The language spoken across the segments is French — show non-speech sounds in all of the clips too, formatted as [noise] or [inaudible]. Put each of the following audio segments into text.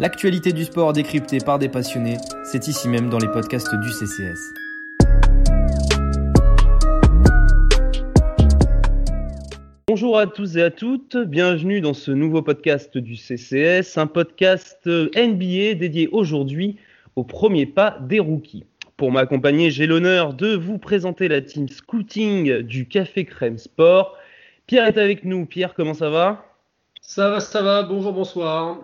L'actualité du sport décryptée par des passionnés, c'est ici même dans les podcasts du CCS. Bonjour à tous et à toutes, bienvenue dans ce nouveau podcast du CCS, un podcast NBA dédié aujourd'hui au premier pas des rookies. Pour m'accompagner, j'ai l'honneur de vous présenter la team scouting du Café Crème Sport. Pierre est avec nous. Pierre, comment ça va? Ça va, ça va. Bonjour, bonsoir.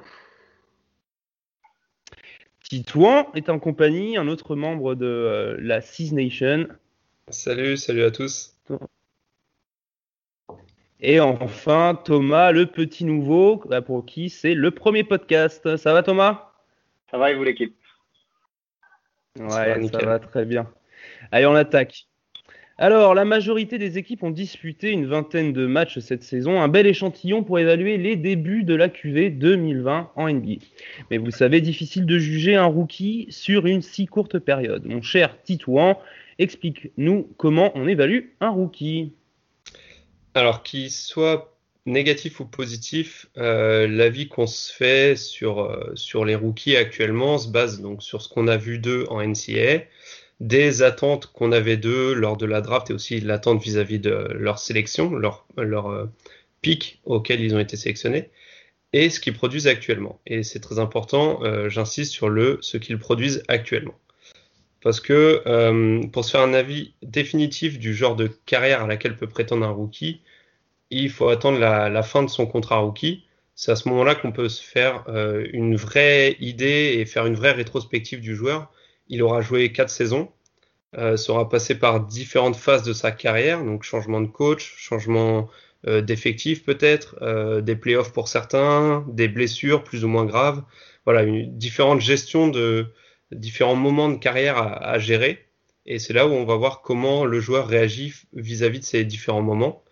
Titouan est en compagnie, un autre membre de euh, la Six Nation. Salut, salut à tous. Et enfin, Thomas, le petit nouveau, bah, pour qui c'est le premier podcast. Ça va, Thomas? Ça va et vous, l'équipe? Ouais, ça va très bien. Allez, on attaque. Alors, la majorité des équipes ont disputé une vingtaine de matchs cette saison, un bel échantillon pour évaluer les débuts de la QV 2020 en NBA. Mais vous savez, difficile de juger un rookie sur une si courte période. Mon cher Titouan, explique-nous comment on évalue un rookie. Alors, qu'il soit négatif ou positif, euh, l'avis qu'on se fait sur, euh, sur les rookies actuellement se base donc sur ce qu'on a vu d'eux en NCAA des attentes qu'on avait d'eux lors de la draft et aussi l'attente vis-à-vis de leur sélection, leur, leur euh, pic auquel ils ont été sélectionnés, et ce qu'ils produisent actuellement. Et c'est très important, euh, j'insiste sur le ce qu'ils produisent actuellement. Parce que euh, pour se faire un avis définitif du genre de carrière à laquelle peut prétendre un rookie, il faut attendre la, la fin de son contrat rookie. C'est à ce moment-là qu'on peut se faire euh, une vraie idée et faire une vraie rétrospective du joueur il aura joué quatre saisons, euh, sera passé par différentes phases de sa carrière, donc changement de coach, changement euh, d'effectif peut-être, euh, des playoffs pour certains, des blessures plus ou moins graves. Voilà, une différente gestion de différents moments de carrière à, gérer. Et c'est là où on va voir comment le joueur réagit vis-à-vis de ces différents moments.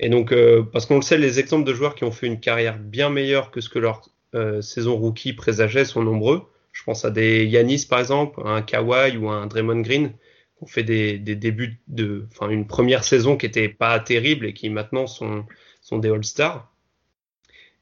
Et donc, euh, parce qu'on le sait, les exemples de joueurs qui ont fait une carrière bien meilleure que ce que leur euh, saison rookie présageait sont nombreux. Je pense à des Yanis par exemple, un Kawhi ou un Draymond Green qui ont fait des, débuts de, enfin une première saison qui était pas terrible et qui maintenant sont, des All-Stars.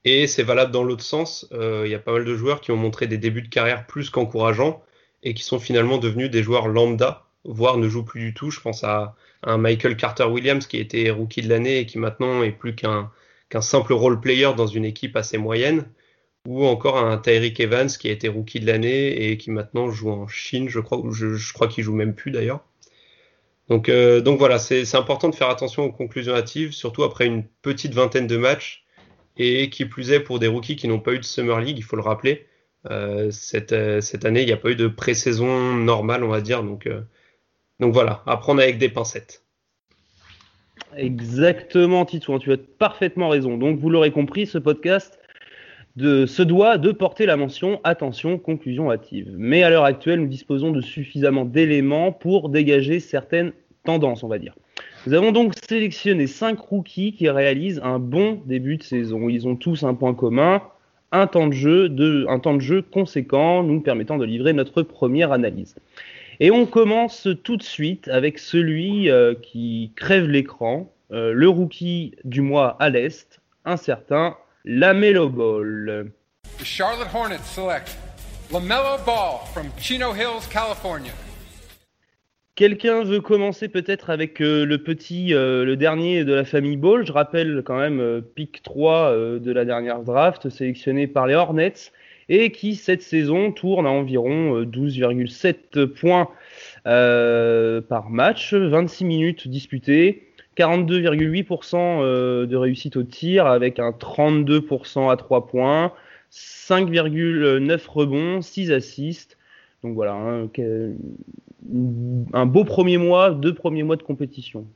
Et c'est valable dans l'autre sens. Euh, Il y a pas mal de joueurs qui ont montré des débuts de carrière plus qu'encourageants et qui sont finalement devenus des joueurs lambda, voire ne jouent plus du tout. Je pense à un Michael Carter Williams qui était rookie de l'année et qui maintenant est plus qu'un qu'un simple role player dans une équipe assez moyenne ou encore un Tyreek Evans qui a été rookie de l'année et qui maintenant joue en Chine, je crois, je, je crois qu'il joue même plus d'ailleurs. Donc, euh, donc voilà, c'est important de faire attention aux conclusions hâtives, surtout après une petite vingtaine de matchs, et qui plus est pour des rookies qui n'ont pas eu de Summer League, il faut le rappeler. Euh, cette, euh, cette année, il n'y a pas eu de pré-saison normale, on va dire. Donc, donc voilà, apprendre avec des pincettes. Exactement, Titouan, tu as parfaitement raison. Donc vous l'aurez compris, ce podcast de, se doit de porter la mention attention, conclusion hâtive. Mais à l'heure actuelle, nous disposons de suffisamment d'éléments pour dégager certaines tendances, on va dire. Nous avons donc sélectionné 5 rookies qui réalisent un bon début de saison. Ils ont tous un point commun, un temps de jeu, de, un temps de jeu conséquent, nous permettant de livrer notre première analyse. Et on commence tout de suite avec celui euh, qui crève l'écran, euh, le rookie du mois à l'Est, un certain LaMelo Ball. The Charlotte Hornets select LaMelo Ball from Chino Hills, California. Quelqu'un veut commencer peut-être avec euh, le petit, euh, le dernier de la famille Ball. Je rappelle quand même euh, pick 3 euh, de la dernière draft, sélectionné par les Hornets, et qui cette saison tourne à environ euh, 12,7 points par match, 26 minutes disputées, 42,8% euh, de réussite au tir avec un 32% à 3 points, 5,9 rebonds, 6 assists. Donc voilà, hein, un beau premier mois, deux premiers mois de compétition.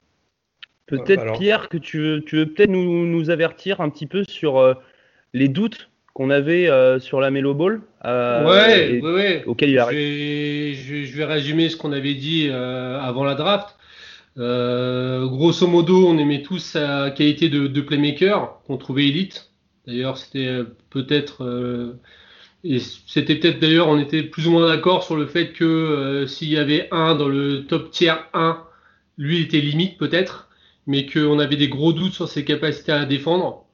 Peut-être Alors- Pierre que tu veux, tu veux peut-être nous, nous avertir un petit peu sur euh, les doutes qu'on avait euh, sur la Melo Ball euh, ouais, et- ouais, ouais. auquel il Je arrive. vais, je, vais- je vais résumer ce qu'on avait dit avant la draft. Euh, grosso modo, on aimait tous sa qualité de, playmaker, qu'on trouvait élite. D'ailleurs, c'était euh, peut-être, euh, et c'était peut-être d'ailleurs, on était plus ou moins d'accord sur le fait que euh, s'il y avait un dans le top tier 1, lui était limite peut-être, mais qu'on avait des gros doutes sur ses capacités à défendre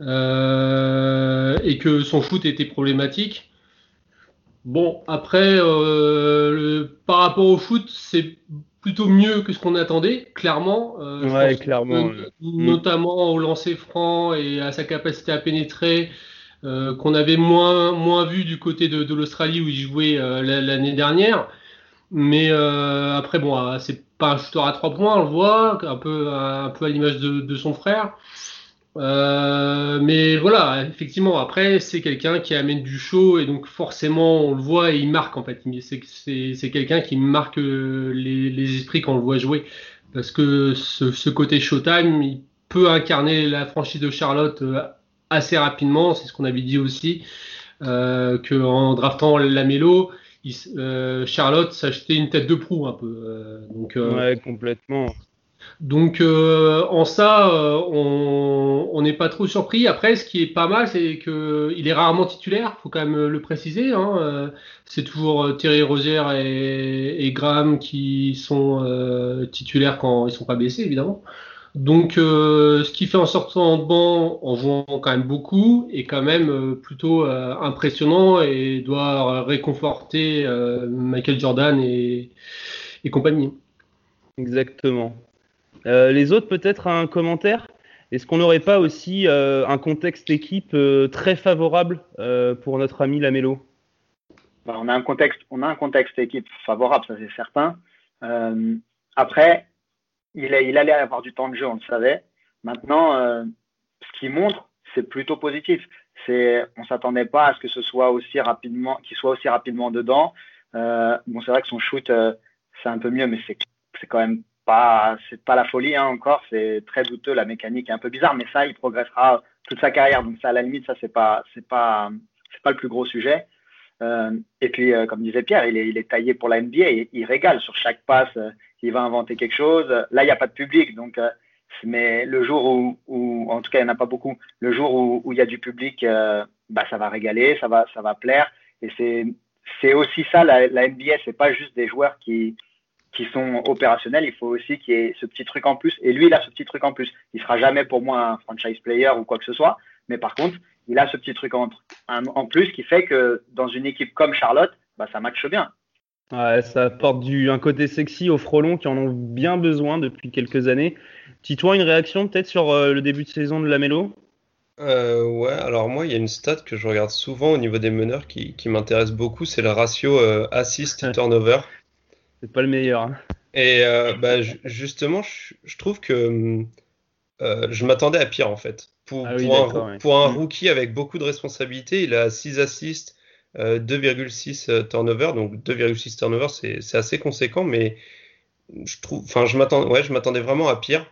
et que son shoot était problématique. Bon, après, par rapport au foot, c'est plutôt mieux que ce qu'on attendait, clairement. ouais, clairement. Notamment au lancer franc et à sa capacité à pénétrer. Euh, qu'on avait moins, moins vu du côté de, de l'Australie où il jouait euh, l'année dernière. Mais euh, après, bon, euh, c'est pas un shooter à trois points, on le voit, un peu, un peu à l'image de, de, son frère. Mais voilà, effectivement, après, c'est quelqu'un qui amène du show et donc forcément, on le voit et il marque en fait. C'est quelqu'un qui marque les, les, esprits quand on le voit jouer. Parce que ce, côté showtime, il peut incarner la franchise de Charlotte assez rapidement. C'est ce qu'on avait dit aussi, euh, qu'en draftant Lamelo, euh, Charlotte s'achetait une tête de proue un peu. Euh, donc, euh, ouais, complètement. Donc en ça, on n'est pas trop surpris. Après, ce qui est pas mal, c'est qu'il est rarement titulaire, faut quand même le préciser. Hein. c'est toujours Thierry Rosier et, et, Graham qui sont titulaires quand ils sont pas blessés, évidemment. Donc, euh, ce qui fait en sortant de banc, en jouant quand même beaucoup, est quand même euh, plutôt euh, impressionnant et doit réconforter Michael Jordan et, compagnie. Exactement. Les autres, peut-être un commentaire? Est-ce qu'on n'aurait pas aussi un contexte équipe très favorable pour notre ami Lamelo? Bah, on, a un contexte, on a un contexte équipe favorable, ça c'est certain. après, il, allait avoir du temps de jeu, on le savait. Maintenant, euh, ce qu'il montre, c'est plutôt positif. C'est, on s'attendait pas à ce que ce soit aussi rapidement, qu'il soit aussi rapidement dedans. Euh, bon, c'est vrai que son shoot, euh, c'est un peu mieux, mais c'est, c'est quand même pas, c'est pas la folie hein, encore. C'est très douteux, la mécanique est un peu bizarre, mais ça, il progressera toute sa carrière. Donc ça, à la limite, ça c'est pas, c'est pas, c'est pas le plus gros sujet. Euh, et puis, euh, comme disait Pierre, il est, il est taillé pour la NBA. Il, régale sur chaque passe il va inventer quelque chose. Là, il n'y a pas de public, donc euh, mais le jour où, en tout cas, il n'y en a pas beaucoup, le jour où, il y a du public, euh, bah, ça va régaler, ça va, ça va plaire. Et c'est, c'est aussi ça, la, la NBA, c'est pas juste des joueurs qui, qui sont opérationnels, il faut aussi qu'il y ait ce petit truc en plus. Et lui, il a ce petit truc en plus. Il sera jamais pour moi un franchise player ou quoi que ce soit, mais par contre, il a ce petit truc en, en plus qui fait que dans une équipe comme Charlotte, bah, ça matche bien. Ouais, ça apporte du, un côté sexy aux frelons qui en ont bien besoin depuis quelques années. Titouan, une réaction peut-être sur euh, le début de saison de Lamelo? Euh, Ouais, alors moi, il y a une stat que je regarde souvent au niveau des meneurs qui, qui m'intéresse beaucoup, c'est le ratio euh, assist-turnover. [laughs] c'est pas le meilleur. Hein. Et euh, bah, justement, je, je, trouve que je m'attendais à pire en fait. Pour, ah pour, un, pour un, mm. rookie avec beaucoup de responsabilités, il a 6 assists, 2,6 euh, turnover, donc 2,6 turnover, c'est assez conséquent, mais je trouve, enfin, je m'attendais, ouais, je m'attendais vraiment à pire.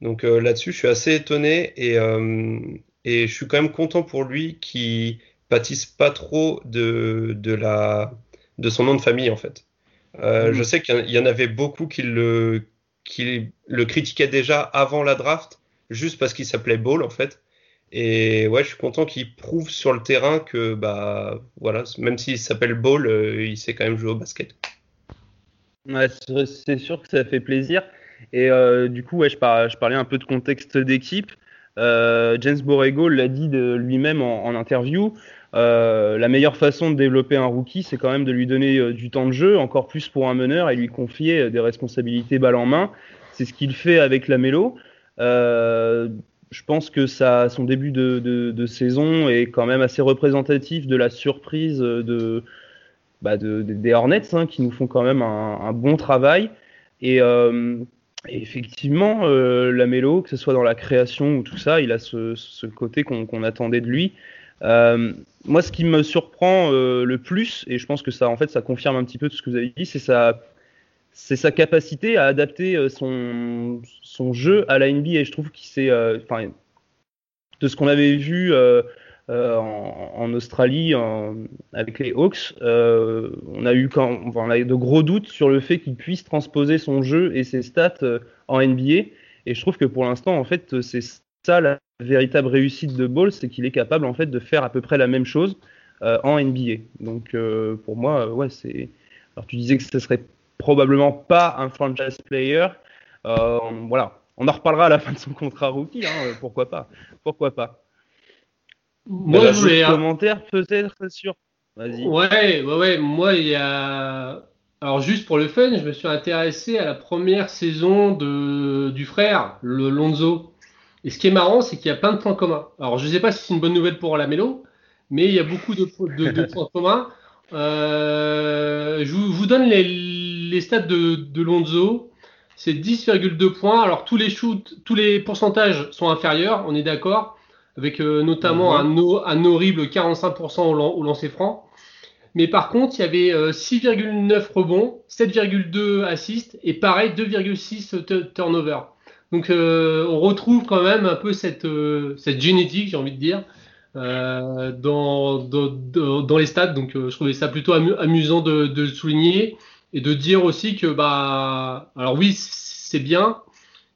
Donc euh, là-dessus, je suis assez étonné et, euh, et je suis quand même content pour lui qui pâtisse pas trop de, de, la, de son nom de famille en fait. Euh, mmh. Je sais qu'il y en avait beaucoup qui le, qui le critiquaient déjà avant la draft, juste parce qu'il s'appelait Ball en fait. Et ouais, je suis content qu'il prouve sur le terrain que, bah, voilà, même s'il s'appelle Ball, euh, il sait quand même jouer au basket. Ouais, c'est sûr que ça fait plaisir. Et euh, du coup, ouais, je, je, parlais un peu de contexte d'équipe. Euh, James Borrego l'a dit lui-même en, en, interview. Euh, la meilleure façon de développer un rookie, c'est quand même de lui donner euh, du temps de jeu, encore plus pour un meneur, et lui confier des responsabilités balle en main. C'est ce qu'il fait avec la Mélo. Euh, je pense que ça, son début de, saison est quand même assez représentatif de la surprise bah de des Hornets, hein, qui nous font quand même un, bon travail. Et, euh, effectivement, euh, la mélo, que ce soit dans la création ou tout ça, il a ce, côté qu'on qu attendait de lui. Euh, moi, ce qui me surprend euh, le plus, et je pense que ça, en fait, ça confirme un petit peu tout ce que vous avez dit, c'est sa, capacité à adapter euh, son, jeu à la NBA. Je trouve qu'il s'est, euh, enfin, de ce qu'on avait vu en, Australie avec les Hawks, on a eu de gros doutes sur le fait qu'il puisse transposer son jeu et ses stats en NBA. Et je trouve que pour l'instant, en fait, c'est ça la véritable réussite de Ball, c'est qu'il est capable en fait de faire à peu près la même chose en NBA. Donc pour moi, ouais, c'est. Alors tu disais que ce serait probablement pas un franchise player. Euh, voilà, on en reparlera à la fin de son contrat rookie. Hein, pourquoi pas Pourquoi pas Moi, je voulais commentaire peut-être sur Vas-y. Ouais, ouais, ouais. Moi, il y a. Alors, juste pour le fun, je me suis intéressé à la première saison de... du frère, le Lonzo. Et ce qui est marrant, c'est qu'il y a plein de points communs. Alors, je ne sais pas si c'est une bonne nouvelle pour la Mélo, mais il y a beaucoup de, de, de [laughs] points communs. Euh, je, vous, je vous donne les, les stats de, de Lonzo. C'est 10,2 points. Alors, tous les shoots, tous les pourcentages sont inférieurs, on est d'accord, avec euh, notamment un, no- un horrible 45% au, lan- au lancer franc. Mais par contre, il y avait euh, 6,9 rebonds, 7,2 assists et pareil 2,6 tu- turnover. Donc euh, on retrouve quand même un peu cette, euh, cette génétique, j'ai envie de dire, euh, dans, dans, dans, les stats. Donc euh, je trouvais ça plutôt amu- amusant de, de le souligner et de dire aussi que bah alors oui c'est bien,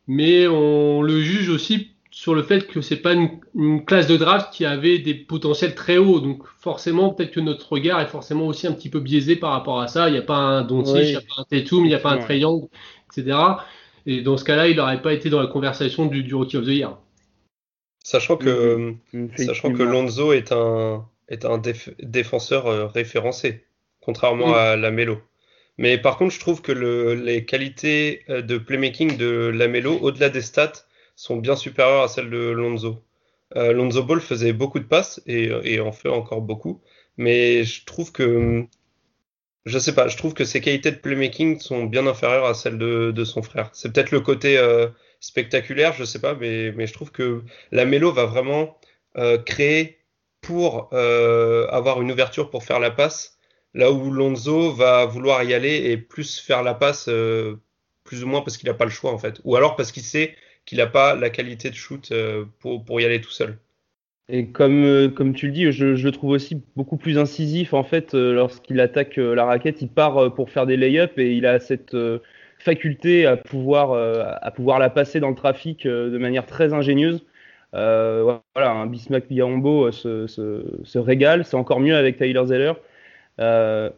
mais on le juge aussi sur le fait que c'est pas une, une classe de draft qui avait des potentiels très hauts. Donc forcément, peut-être que notre regard est forcément aussi un petit peu biaisé par rapport à ça. Il n'y a pas un Doncic, Oui. il n'y a pas un Tatum, il n'y a pas un Trae. Young, etc. Et dans ce cas-là, il n'aurait pas été dans la conversation du, du Rookie of the Year. Sachant que, sachant que. Lonzo est un, est un déf- défenseur euh, référencé, contrairement à Lamelo. Mais par contre, je trouve que le, les qualités euh, de playmaking de Lamelo, au-delà des stats, sont bien supérieures à celles de Lonzo. Euh, Lonzo Ball faisait beaucoup de passes et, et en fait encore beaucoup. Mais je trouve que, je sais pas, je trouve que ses qualités de playmaking sont bien inférieures à celles de, son frère. C'est peut-être le côté euh, spectaculaire, je sais pas, mais, je trouve que Lamelo va vraiment euh, créer pour euh, avoir une ouverture pour faire la passe, là où Lonzo va vouloir y aller et plus faire la passe, plus ou moins parce qu'il n'a pas le choix en fait, ou alors parce qu'il sait qu'il n'a pas la qualité de shoot pour, pour y aller tout seul. Et comme, euh, comme tu le dis, je, je le trouve aussi beaucoup plus incisif. En fait, euh, lorsqu'il attaque euh, la raquette, il part pour faire des lay-ups et il a cette faculté à pouvoir, à pouvoir la passer dans le trafic de manière très ingénieuse. Euh, voilà, un Bismack Biombo se, se, se régale. C'est encore mieux avec Tyler Zeller. Euh,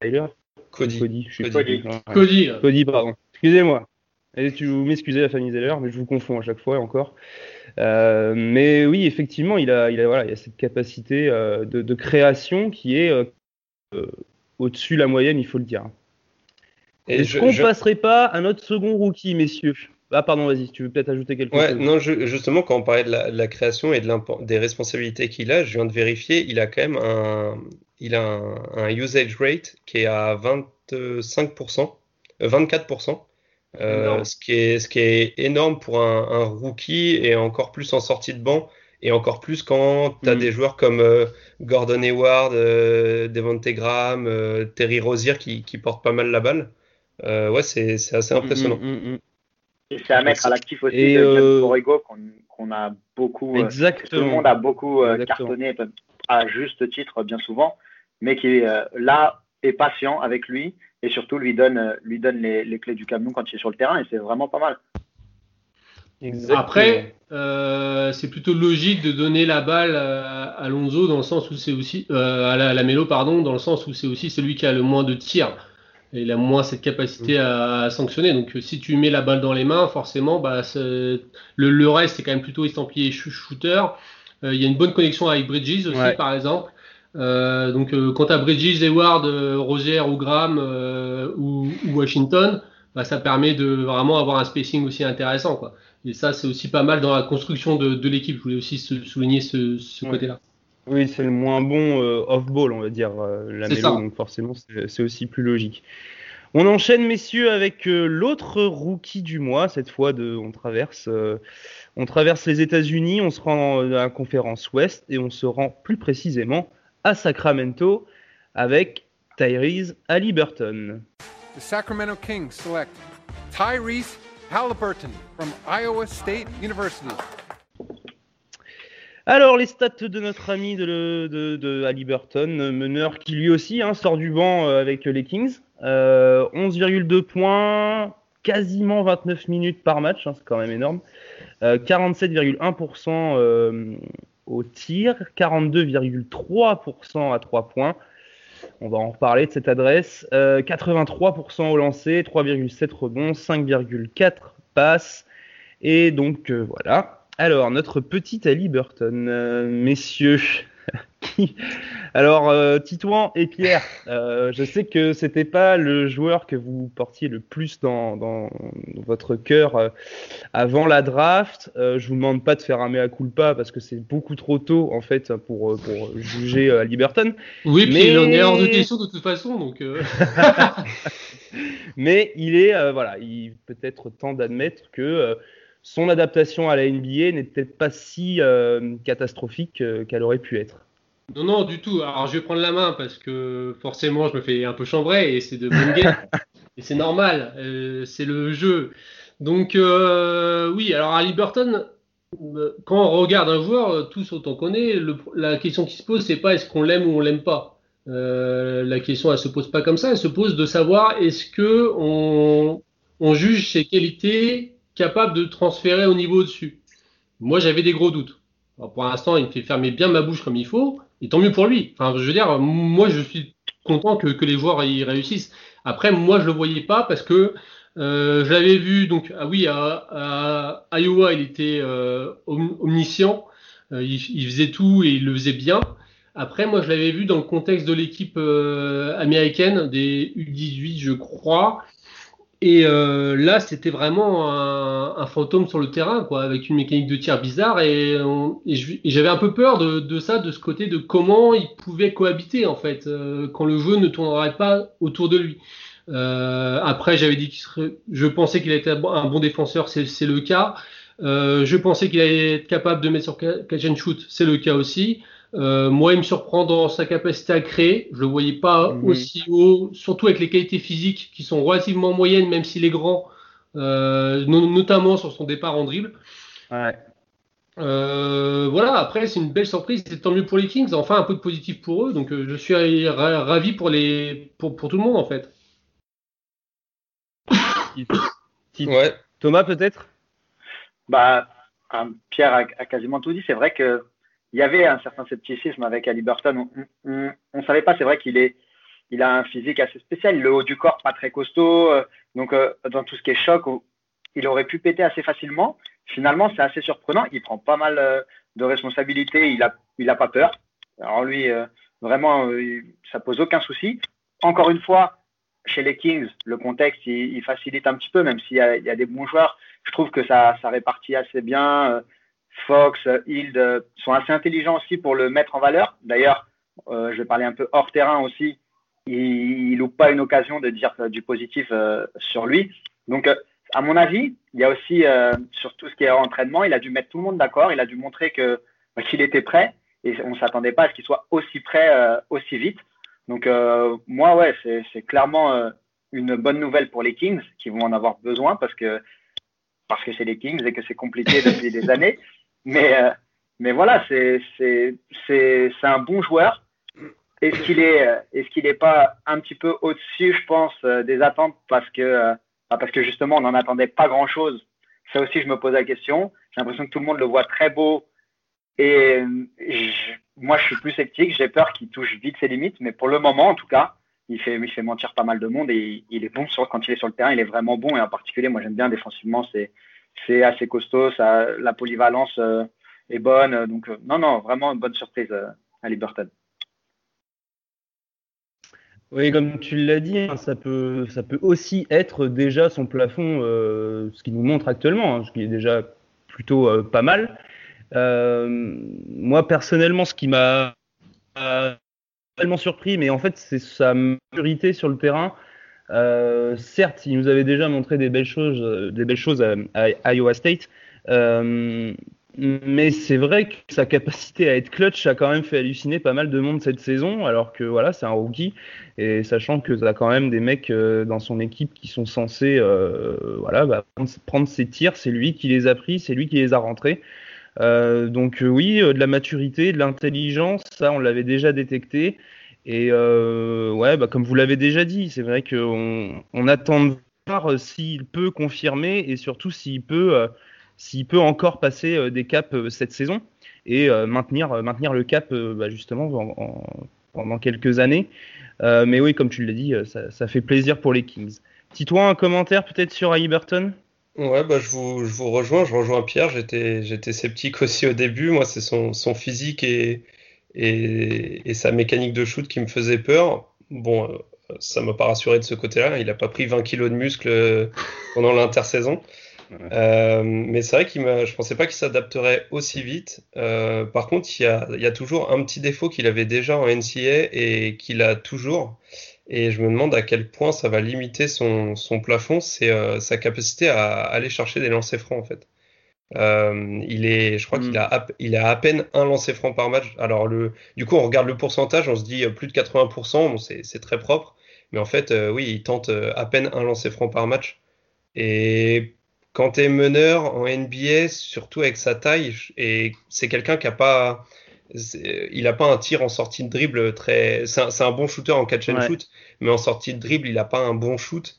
Tyler? Cody. Cody. Je suis. Cody, pardon. Excusez-moi. Et tu vous m'excusez la famille Zeller, mais je vous confonds à chaque fois encore. Euh, mais oui, effectivement, il a, il a, voilà, il a cette capacité euh, de, de création qui est euh, au-dessus de la moyenne, il faut le dire. Et Est-ce qu'on je- passerait pas à notre second rookie, messieurs? Ah, pardon, vas-y, tu veux peut-être ajouter quelque Ouais, chose non, je- justement, quand on parlait de la, de la création et de des responsabilités qu'il a, je viens de vérifier, il a quand même un, il a un, un usage rate qui est à 25%, euh, 24%, euh, ce qui est, ce qui est énorme pour un, un rookie et encore plus en sortie de banc et encore plus quand tu as Mhm. des joueurs comme euh, Gordon Hayward, euh, Devonte Graham, euh, Terry Rozier qui, qui portent pas mal la balle. Euh, ouais, c'est c'est assez impressionnant. Mm, mm, mm, Et c'est à mettre à l'actif aussi Et, de euh, Borrego qu'on qu'on a beaucoup. mm. Exactement. tout le monde a beaucoup Exactement. cartonné à juste titre bien souvent, mais qui euh, là est patient avec lui et surtout lui donne euh, lui donne les, les clés du camion quand il est sur le terrain et c'est vraiment pas mal. Exactement. Après, euh, c'est plutôt logique de donner la balle à Lonzo dans le sens où c'est aussi euh, à la, la Mélo, pardon, dans le sens où c'est aussi celui qui a le moins de tirs. Et il a moins cette capacité à, à sanctionner. Donc si tu mets la balle dans les mains, forcément, bah, le, le reste c'est quand même plutôt estampillé shoo- shooter. Euh, Il y a une bonne connexion avec Bridges aussi, Ouais. par exemple. Euh, donc euh, quand tu as Bridges, Hayward, euh, Rozier ou Graham euh, ou, ou Washington, bah, ça permet de vraiment avoir un spacing aussi intéressant. Quoi. Et ça, c'est aussi pas mal dans la construction de, de l'équipe. Je voulais aussi souligner ce, ce Ouais. côté-là. Oui, c'est le moins bon off-ball, on va dire, la mélo, donc forcément, c'est aussi plus logique. On enchaîne, messieurs, avec euh, l'autre rookie du mois. Cette fois, de, on traverse, euh, on traverse les États-Unis, on se rend dans la conférence Ouest et on se rend plus précisément à Sacramento avec Tyrese Halliburton. The Sacramento Kings select Tyrese Halliburton from Iowa State University. Alors, les stats de notre ami de, le- de, de Halliburton, euh, meneur qui lui aussi hein, sort du banc euh, avec les Kings. Euh, 11,2 points, quasiment 29 minutes par match, hein, c'est quand même énorme. Euh, 47,1% euh, au tir, 42,3% à 3 points. On va en reparler de cette adresse. Euh, 83% au lancer, 3,7 rebonds, 5,4 passes. Et donc euh, voilà. Alors, notre petit Ali Burton, euh, messieurs, merci. Alors, euh, Titouan et Pierre, euh, je sais que c'était pas le joueur que vous portiez le plus dans, dans votre cœur euh, avant la draft. Euh, je vous demande pas de faire un mea culpa parce que c'est beaucoup trop tôt en fait pour, pour juger à Liberton. Oui, puis mais... on est hors de question de toute façon, donc. [laughs] mais il est, voilà, il peut être temps d'admettre que son adaptation à la NBA n'était pas si catastrophique qu'elle aurait pu être. Non, non, du tout. Alors, je vais prendre la main parce que forcément, je me fais un peu chambrer et c'est de bonne guerre. [laughs] et c'est normal, euh, c'est le jeu. Donc, euh, oui, alors à Liberton, euh, quand on regarde un joueur, tous autant qu'on est, la question qui se pose, c'est pas est-ce qu'on l'aime ou on l'aime pas. la question, elle se pose pas comme ça, elle se pose de savoir est-ce que on, on juge ses qualités capables de transférer au niveau au-dessus. Moi, j'avais des gros doutes. Alors, pour l'instant, il me fait fermer bien ma bouche comme il faut et tant mieux pour lui. Enfin, je veux dire, moi, je suis content que, que les joueurs y réussissent. Après, moi, je le voyais pas parce que euh, je vu. Donc, ah oui, à, à Iowa, il était euh, omniscient. Euh, il, il, faisait tout et il le faisait bien. Après, moi, je l'avais vu dans le contexte de l'équipe euh, américaine des U18, je crois. Et euh, là, c'était vraiment un, un, fantôme sur le terrain, quoi, avec une mécanique de tir bizarre. Et, et j'avais un peu peur de, de, ça, de ce côté de comment il pouvait cohabiter, en fait, euh, quand le jeu ne tournerait pas autour de lui. Euh, après, j'avais dit qu'il serait, je pensais qu'il était un bon défenseur, c'est le cas. Euh, je pensais qu'il allait être capable de mettre sur catch and shoot, c'est le cas aussi. Euh, moi, il me surprend dans sa capacité à créer. Je le voyais pas mmh. aussi haut, surtout avec les qualités physiques qui sont relativement moyennes, même s'il est grand, euh, notamment sur son départ en dribble. Ouais. Euh, voilà, après, c'est une belle surprise. C'est tant mieux pour les Kings. Enfin, un peu de positif pour eux. Donc, euh, je suis ravi pour, les, pour, pour, tout le monde, en fait. ouais. Thomas, peut-être? Bah, Pierre a, a, quasiment tout dit. C'est vrai que il y avait un certain scepticisme avec Ali Burton. On ne savait pas, c'est vrai qu'il est, il a un physique assez spécial, le haut du corps pas très costaud, euh, donc euh, dans tout ce qui est choc, il aurait pu péter assez facilement. Finalement, c'est assez surprenant. Il prend pas mal euh, de responsabilités, il a, il a pas peur. Alors lui, vraiment, ça pose aucun souci. Encore une fois, chez les Kings, le contexte, il, il facilite un petit peu, même s'il y, y, a des bons joueurs. Je trouve que ça, ça répartit assez bien. Fox, Hild sont assez intelligents aussi pour le mettre en valeur. D'ailleurs, euh, je vais parler un peu hors terrain aussi. Il, il loupe pas une occasion de dire du positif euh, sur lui. Donc, euh, à mon avis, il y a aussi euh, sur tout ce qui est entraînement, il a dû mettre tout le monde d'accord. Il a dû montrer que qu'il était prêt et on s'attendait pas à ce qu'il soit aussi prêt euh, aussi vite. Donc, moi, ouais, c'est clairement une bonne nouvelle pour les Kings qui vont en avoir besoin parce que parce que c'est les Kings et que c'est compliqué depuis [laughs] des années. Mais, euh, mais voilà, c'est un bon joueur. Est-ce qu'il est, est, -ce qu'il n'est pas un petit peu au-dessus, je pense, euh, des attentes? Parce que, euh, parce que justement, on n'en attendait pas grand-chose Ça aussi, je me pose la question. J'ai l'impression que tout le monde le voit très beau. Et moi, je suis plus sceptique. J'ai peur qu'il touche vite ses limites. Mais pour le moment, en tout cas, il fait, il fait mentir pas mal de monde et il est bon sur, quand il est sur le terrain. Il est vraiment bon. Et en particulier, moi, j'aime bien défensivement. C'est c'est assez costaud, la polyvalence euh, est bonne. Donc, euh, non, non, vraiment une bonne surprise euh, à Liberton. Oui, comme tu l'as dit, hein, ça, peut, aussi être déjà son plafond, euh, ce qu'il nous montre actuellement, hein, ce qui est déjà plutôt euh, pas mal. Euh, moi, personnellement, ce qui m'a tellement surpris, mais en fait, c'est sa maturité sur le terrain. Euh, certes, il nous avait déjà montré des belles choses, euh, à, Iowa State, euh, mais c'est vrai que sa capacité à être clutch a quand même fait halluciner pas mal de monde cette saison, alors que voilà, c'est un rookie, et sachant que ça a quand même des mecs dans son équipe qui sont censés voilà, bah, prendre ses tirs, c'est lui qui les a pris, c'est lui qui les a rentrés. Donc oui, de la maturité, de l'intelligence, ça on l'avait déjà détecté. Et euh, ouais, bah, comme vous l'avez déjà dit, c'est vrai qu'on on attend de voir euh, s'il peut confirmer et surtout s'il peut, euh, peut encore passer des caps cette saison et maintenir, maintenir le cap bah, justement en, en, pendant quelques années. mais oui, comme tu l'as dit, ça, fait plaisir pour les Kings. Titouan, un commentaire peut-être sur Burton Ouais, bah, je, vous, rejoins, je rejoins Pierre. J'étais, sceptique aussi au début. Moi, c'est son physique et, et, sa mécanique de shoot qui me faisait peur. Bon, ça m'a pas rassuré de ce côté-là. Il n'a pas pris 20 kilos de muscles pendant l'intersaison. Euh, mais c'est vrai qu'il je pensais pas qu'il s'adapterait aussi vite. Euh, par contre, il y, a, il y, a, toujours un petit défaut qu'il avait déjà en NCA et qu'il a toujours. Et je me demande à quel point ça va limiter son, son plafond, c'est euh, sa capacité à aller chercher des lancers francs en fait. Euh, il est, je crois qu'il mm. a, il a à peine un lancer franc par match. Alors le, du coup, on regarde le pourcentage, on se dit plus de 80%, bon, c'est très propre. Mais en fait, oui, il tente à peine un lancer franc par match. Et quand tu es meneur en NBA, surtout avec sa taille, et c'est quelqu'un qui a pas, il a pas un tir en sortie de dribble très, c'est un, bon shooter en catch and shoot, mais en sortie de dribble, il a pas un bon shoot.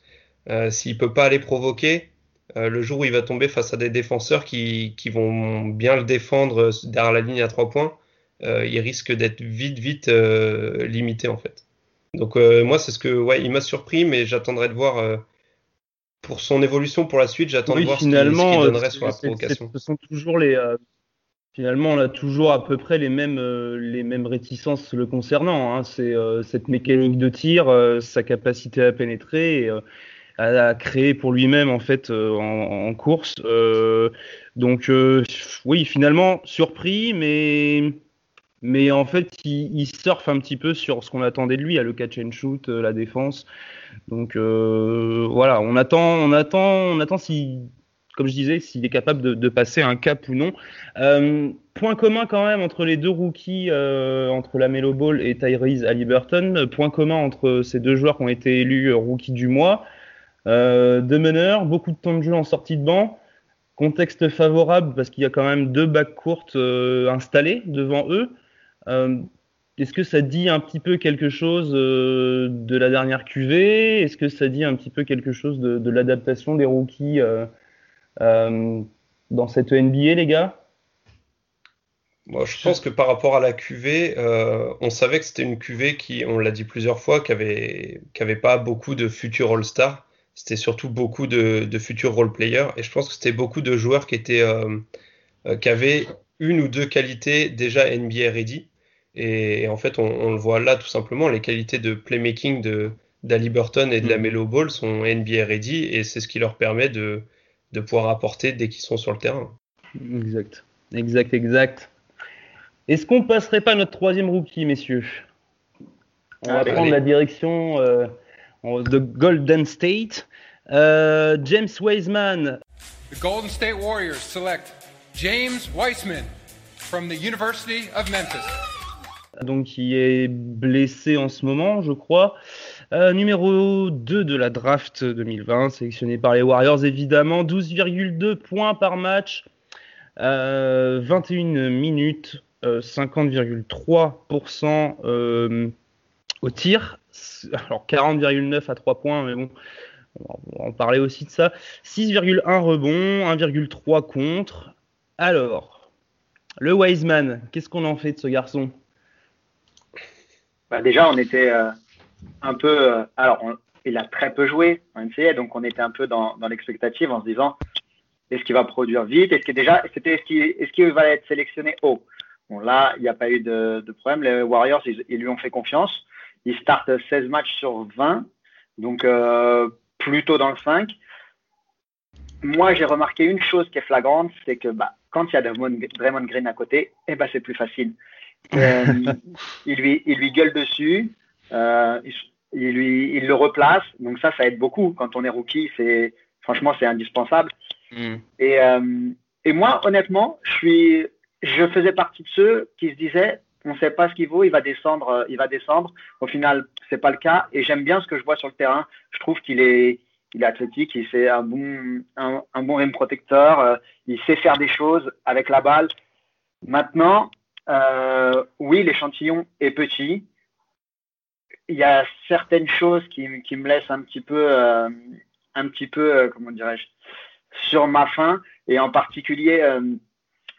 Euh, S'il peut pas aller provoquer, euh, le jour où il va tomber face à des défenseurs qui, qui vont bien le défendre derrière la ligne à trois points, euh, il risque d'être vite, vite euh, limité en fait. Donc euh, moi, c'est ce que, ouais, il m'a surpris, mais j'attendrai de voir pour son évolution pour la suite, j'attends de voir finalement, ce qu'il donnerait sur la provocation. Ce sont toujours les. Euh, finalement, on a toujours à peu près les mêmes, euh, les mêmes réticences le concernant. Hein. C'est euh, cette mécanique de tir, sa capacité à pénétrer et à, créer pour lui-même en fait en, en, course. donc oui, finalement surpris, mais mais en fait, il, surfe un petit peu sur ce qu'on attendait de lui, à le catch and shoot, euh, la défense. Donc euh, voilà, on attend, on attend, on attend si, comme je disais, s'il est capable de, passer un cap ou non. Euh, point commun quand même entre les deux rookies, entre la Melo Ball et Tyrese Halliburton. Point commun entre ces deux joueurs qui ont été élus rookies du mois. Deux meneurs, beaucoup de temps de jeu en sortie de banc. Contexte favorable parce qu'il y a quand même deux bacs courtes installés devant eux. Euh, est-ce que ça dit un petit peu quelque chose euh, de la dernière QV Est-ce que ça dit un petit peu quelque chose de, l'adaptation des rookies euh, dans cette NBA, les gars? Je pense que par rapport à la QV, on savait que c'était une QV qui, on l'a dit plusieurs fois, qui avait, pas beaucoup de futurs All-Stars. C'était surtout beaucoup de, futurs role-players. Et je pense que c'était beaucoup de joueurs qui étaient, qui avaient une ou deux qualités déjà NBA ready. Et, en fait, on, le voit là tout simplement, les qualités de playmaking de d'Ali Burton et de la mm. Melo Ball sont NBA ready et c'est ce qui leur permet de, de pouvoir apporter dès qu'ils sont sur le terrain. Exact, exact, exact. Est-ce qu'on passerait pas notre troisième rookie, messieurs? On va prendre la direction euh, de Golden State. Euh, James Wiseman. The Golden State Warriors select James Wiseman from the University of Memphis donc qui est blessé en ce moment, je crois. Euh, numéro 2 de la draft 2020, sélectionné par les Warriors, évidemment. 12,2 points par match, 21 euh, minutes, 50,3% euh, au tir. Alors 40,9 à 3 points, mais bon, on va en parler aussi de ça. 6,1 rebonds, 1,3 contre. Alors, le Wiseman, qu'est-ce qu'on en fait de ce garçon? Bah, déjà, on était euh, un peu. Euh, alors, il a très peu joué en NCAA, donc on était un peu dans, l'expectative en se disant est-ce qu'il va produire vite? Est-ce que déjà, c'était est-ce qu'il va être sélectionné? Haut Bon, là, il n'y a pas eu de, problème. Les Warriors, ils, lui ont fait confiance. Il start 16 matchs sur 20, donc euh, plutôt dans le 5. Moi, j'ai remarqué une chose qui est flagrante, c'est que bah, quand il y a Draymond Green à côté, eh ben, c'est plus facile. [laughs] Euh, il, lui, il lui gueule dessus, euh, il, lui, il le replace. Donc ça, ça aide beaucoup. Quand on est rookie, c'est franchement, c'est indispensable. Mm. Et, euh, et moi, honnêtement, je suis, je faisais partie de ceux qui se disaient, on ne sait pas ce qu'il vaut, il va descendre, il va descendre. Au final, c'est pas le cas. Et j'aime bien ce que je vois sur le terrain. Je trouve qu'il est, il est athlétique, il fait un bon, un, bon rim protecteur, il sait faire des choses avec la balle. Maintenant, euh, oui, l'échantillon est petit. Il y a certaines choses qui, me laissent un petit peu, euh, un petit peu, euh, comment dirais-je, sur ma faim. Et en particulier,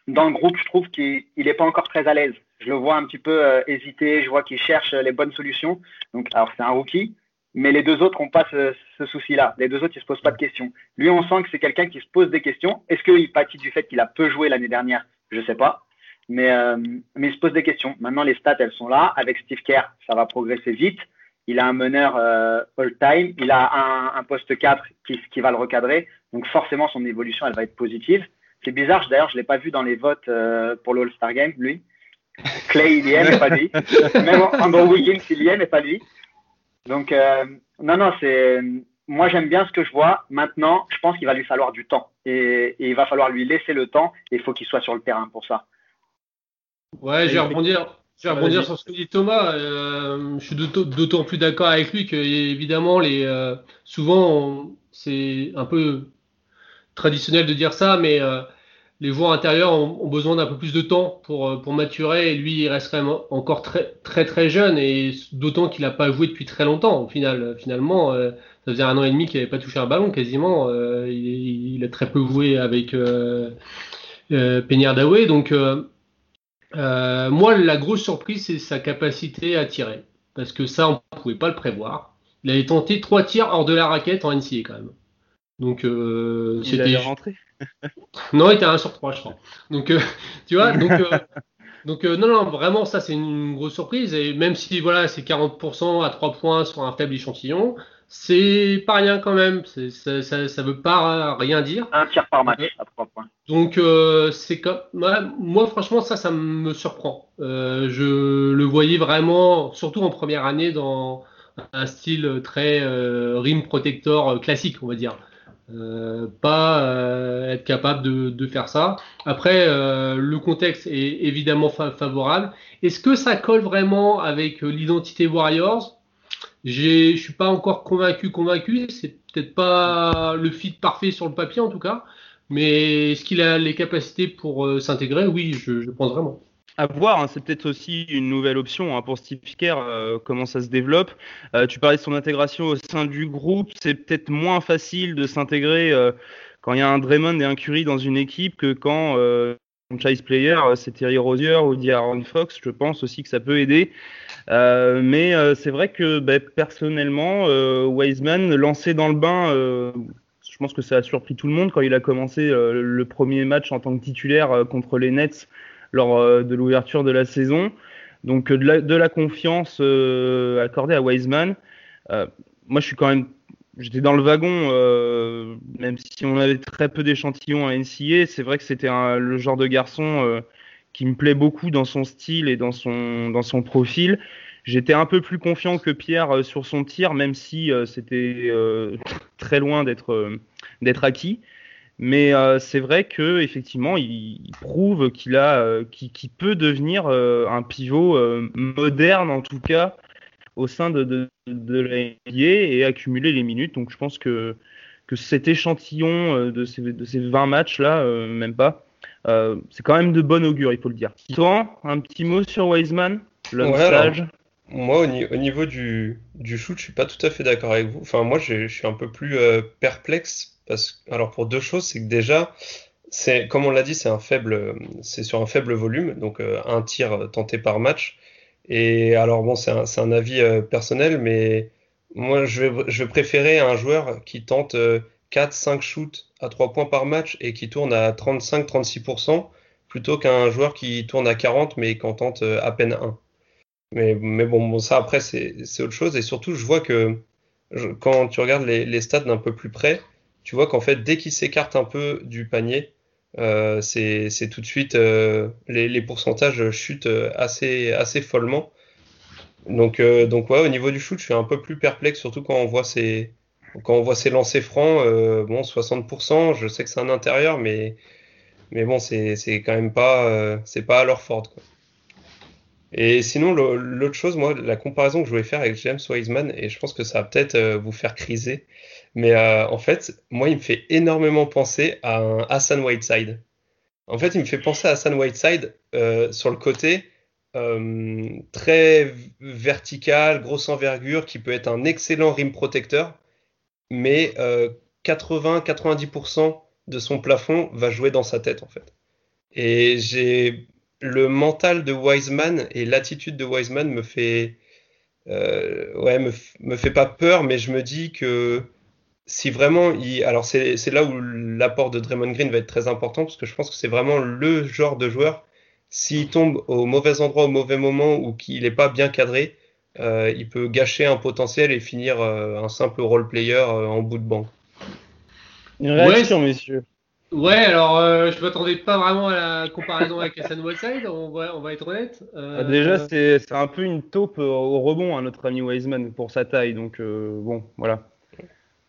dans le groupe, je trouve qu'il n'est pas encore très à l'aise. Je le vois un petit peu hésiter, je vois qu'il cherche les bonnes solutions. Donc, alors c'est un rookie, mais les deux autres n'ont pas ce, souci-là. Les deux autres, ils se posent pas de questions. Lui, on sent que c'est quelqu'un qui se pose des questions. Est-ce qu'il pâtit du fait qu'il a peu joué l'année dernière? Je sais pas. mais, euh, mais il se pose des questions. Maintenant, les stats, elles sont là. Avec Steve Kerr, ça va progresser vite. Il a un meneur euh, all-time. Il a un, poste 4 qui, qui, va le recadrer. Donc, forcément, son évolution, elle va être positive. C'est bizarre. D'ailleurs, je ne l'ai pas vu dans les votes euh, pour le All-Star Game, lui. Clay, il y est, mais pas lui. Même Andrew Wiggins, il y est, mais pas lui. Donc, euh, non, non, c'est. Moi, j'aime bien ce que je vois. Maintenant, je pense qu'il va lui falloir du temps. Et, et, il va falloir lui laisser le temps. Et il faut qu'il soit sur le terrain pour ça. Ouais, je vais rebondir. Je vais rebondir sur ce que dit Thomas. Euh, je suis d'autant plus d'accord avec lui que, évidemment, les, euh, souvent, c'est un peu traditionnel de dire ça, mais les joueurs intérieurs ont, ont besoin d'un peu plus de temps pour, euh, pour maturer. Et lui, il reste quand même encore très, très, très jeune, et d'autant qu'il n'a pas joué depuis très longtemps. Au final, finalement, euh, ça faisait un an et demi qu'il n'avait pas touché un ballon quasiment. Euh, il, il, a très peu joué avec euh, Peñardaoué. Donc, euh, moi, la grosse surprise, c'est sa capacité à tirer. Parce que ça, on ne pouvait pas le prévoir. Il avait tenté trois tirs hors de la raquette en NCA quand même. Donc, euh, c'était. rentré Non, il était à 1 sur 3, je crois. Donc, euh, [laughs] tu vois, donc, euh, [laughs] donc non, non, vraiment, ça, c'est une grosse surprise. Et même si, voilà, c'est 40% à 3 points sur un faible échantillon, c'est pas rien quand même. Ça, ça, ça, veut pas rien dire. Un tir par match à 3 points. Donc euh, c'est comme moi, moi, franchement ça ça me surprend. Euh, je le voyais vraiment, surtout en première année, dans un style très euh, rim protector classique, on va dire. Euh, pas euh, être capable de, de, faire ça. Après, euh, le contexte est évidemment fa favorable. Est-ce que ça colle vraiment avec l'identité Warriors? Je suis pas encore convaincu, convaincu. C'est peut-être pas le fit parfait sur le papier en tout cas, mais est-ce qu'il a les capacités pour euh, s'intégrer? Oui, je, je, pense vraiment. À voir, hein, c'est peut-être aussi une nouvelle option hein, pour Steve Kerr, euh, comment ça se développe. Euh, tu parlais de son intégration au sein du groupe, c'est peut-être moins facile de s'intégrer euh, quand il y a un Draymond et un Curry dans une équipe que quand franchise player, c'est Terry Rozier ou D'Aaron Fox. Je pense aussi que ça peut aider. Mais c'est vrai que bah, personnellement, Wiseman lancé dans le bain, je pense que ça a surpris tout le monde quand il a commencé le premier match en tant que titulaire contre les Nets lors de l'ouverture de la saison. Donc de la, de la confiance accordée à Wiseman. moi, je suis quand même j'étais dans le wagon, euh, même si on avait très peu d'échantillons à NCA. C'est vrai que c'était le genre de garçon euh, qui me plaît beaucoup dans son style et dans son, dans son profil. J'étais un peu plus confiant que Pierre euh, sur son tir, même si euh, c'était euh, très loin d'être d'être acquis. Mais c'est vrai que effectivement, il, il prouve qu'il a, qu'il qu peut devenir un pivot moderne en tout cas au sein de, de, de la NBA et accumuler les minutes. Donc je pense que, que cet échantillon de ces, de ces 20 matchs-là, euh, même pas, euh, c'est quand même de bon augure, il faut le dire. Toi, un petit mot sur Wiseman L'homme ouais, sage? moi, au, au, niveau du, du shoot, je suis pas tout à fait d'accord avec vous. Enfin, moi, je suis un peu plus euh, perplexe alors pour deux choses, c'est que déjà, c'est comme on l'a dit, c'est un sur un faible volume, donc euh, un tir tenté par match. Et alors bon, c'est un, un, avis euh, personnel, mais moi je vais, préférer un joueur qui tente euh, 4-5 shoots à 3 points par match et qui tourne à 35-36% plutôt qu'un joueur qui tourne à 40 mais qui en tente euh, à peine 1. Mais, bon, ça après c'est autre chose. Et surtout, je vois que quand tu regardes les stats d'un peu plus près, tu vois qu'en fait, dès qu'il s'écarte un peu du panier, euh, c'est tout de suite euh, les, les, pourcentages chutent assez, assez follement. Donc, euh, donc ouais, au niveau du shoot, je suis un peu plus perplexe, surtout quand on voit ses, quand on voit ses lancers francs. Euh, bon, 60%, je sais que c'est un intérieur, mais, mais bon, c'est quand même pas, euh, c'est pas à leur Ford. Quoi. Et sinon, l'autre chose, moi, la comparaison que je voulais faire avec James Wiseman, et je pense que ça va peut-être euh, vous faire criser, mais euh, en fait, moi, il me fait énormément penser à un Hassan Whiteside. En fait, il me fait penser à Hassan Whiteside euh, sur le côté très vertical, grosse envergure, qui peut être un excellent rim protecteur, mais 80-90% de son plafond va jouer dans sa tête, en fait. Et j'ai le mental de Wiseman et l'attitude de Wiseman me fait euh, ouais me, me fait pas peur mais je me dis que si vraiment il alors c'est là où l'apport de Draymond Green va être très important parce que je pense que c'est vraiment le genre de joueur s'il tombe au mauvais endroit au mauvais moment ou qu'il n'est pas bien cadré, euh, il peut gâcher un potentiel et finir euh, un simple role player euh, en bout de banc. Une réaction, messieurs. Ouais, alors euh, je m'attendais pas vraiment à la comparaison avec Hassan Whiteside, on va, on va être honnête. Euh, Ah, Déjà, c'est c'est un peu une taupe euh, au rebond, hein, notre ami Wiseman, pour sa taille. Donc, euh, bon, voilà.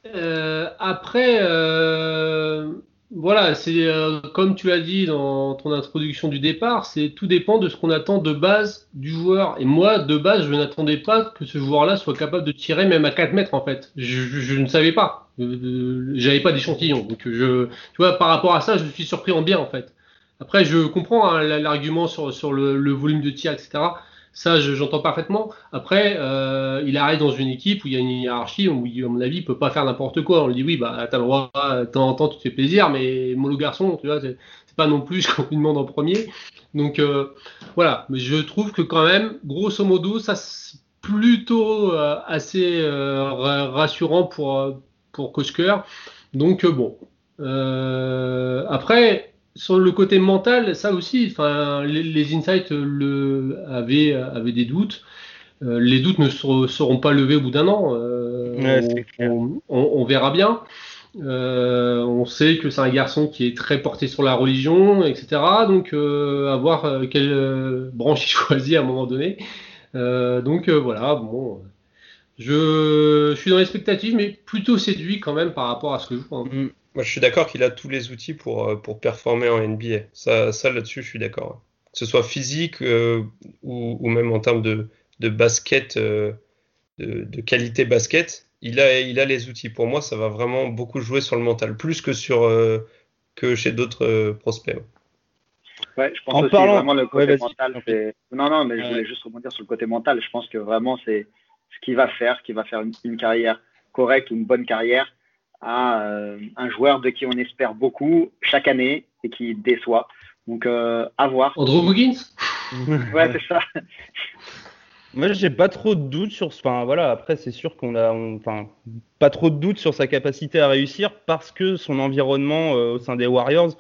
Euh, après, euh, voilà, c'est euh, comme tu l'as dit dans ton introduction du départ, c'est tout dépend de ce qu'on attend de base du joueur. Et moi, de base, je n'attendais pas que ce joueur-là soit capable de tirer même à 4 mètres en fait. Je, ne savais pas. Euh, J'avais pas d'échantillon. Donc je, tu vois, par rapport à ça, je suis surpris en bien en fait. Après, je comprends hein, la- l'argument sur, sur le volume de tir, etc. Ça, je- j'entends parfaitement. Après, euh, il arrive dans une équipe où il y a une hiérarchie, où, à mon avis, il peut pas faire n'importe quoi. On lui dit, oui, bah, t'as le droit, de temps en temps, tu te fais plaisir, mais mollo garçon, tu vois, c'est pas non plus [laughs] ce qu'on lui demande en premier. Donc, euh, voilà. Mais je trouve que quand même, grosso modo, ça, c'est plutôt euh, assez euh, ra- rassurant pour, euh, pour Kosker. Donc, euh, bon. Euh, après, sur le côté mental, ça aussi, enfin, les, les insights euh, le, avaient, avaient des doutes. Euh, les doutes ne ser- seront pas levés au bout d'un an. Euh, Ouais, on, on- on verra bien. Euh, on sait que c'est un garçon qui est très porté sur la religion, etc. Donc, euh, à voir euh, quelle euh, branche il [laughs] choisit à un moment donné. Euh, donc, euh, voilà, bon. Je, je suis dans l'expectative, mais plutôt séduit quand même par rapport à ce que je vois. hein. Mm. Moi, je suis d'accord qu'il a tous les outils pour, euh, pour performer en NBA. Ça, ça là-dessus, je suis d'accord. Que ce soit physique euh, ou, ou même en termes de, de basket, euh, de, de qualité basket, il a, il a les outils. Pour moi, ça va vraiment beaucoup jouer sur le mental, plus que, sur, euh, que chez d'autres euh, prospects. Ouais, je pense En aussi parlant- vraiment le Ouais, côté vas-y, mental. Non, non, mais je Ouais. voulais juste rebondir sur le côté mental. Je pense que vraiment, c'est ce qui va faire, qui va faire une, une carrière correcte ou une bonne carrière à euh, un joueur de qui on espère beaucoup chaque année et qui déçoit. Donc, euh, à voir. Andrew Wiggins? [laughs] Ouais, c'est ça. Moi, j'ai pas trop de doutes sur. Enfin, voilà. Après, c'est sûr qu'on a, on- enfin, pas trop de doutes sur sa capacité à réussir parce que son environnement euh, au sein des Warriors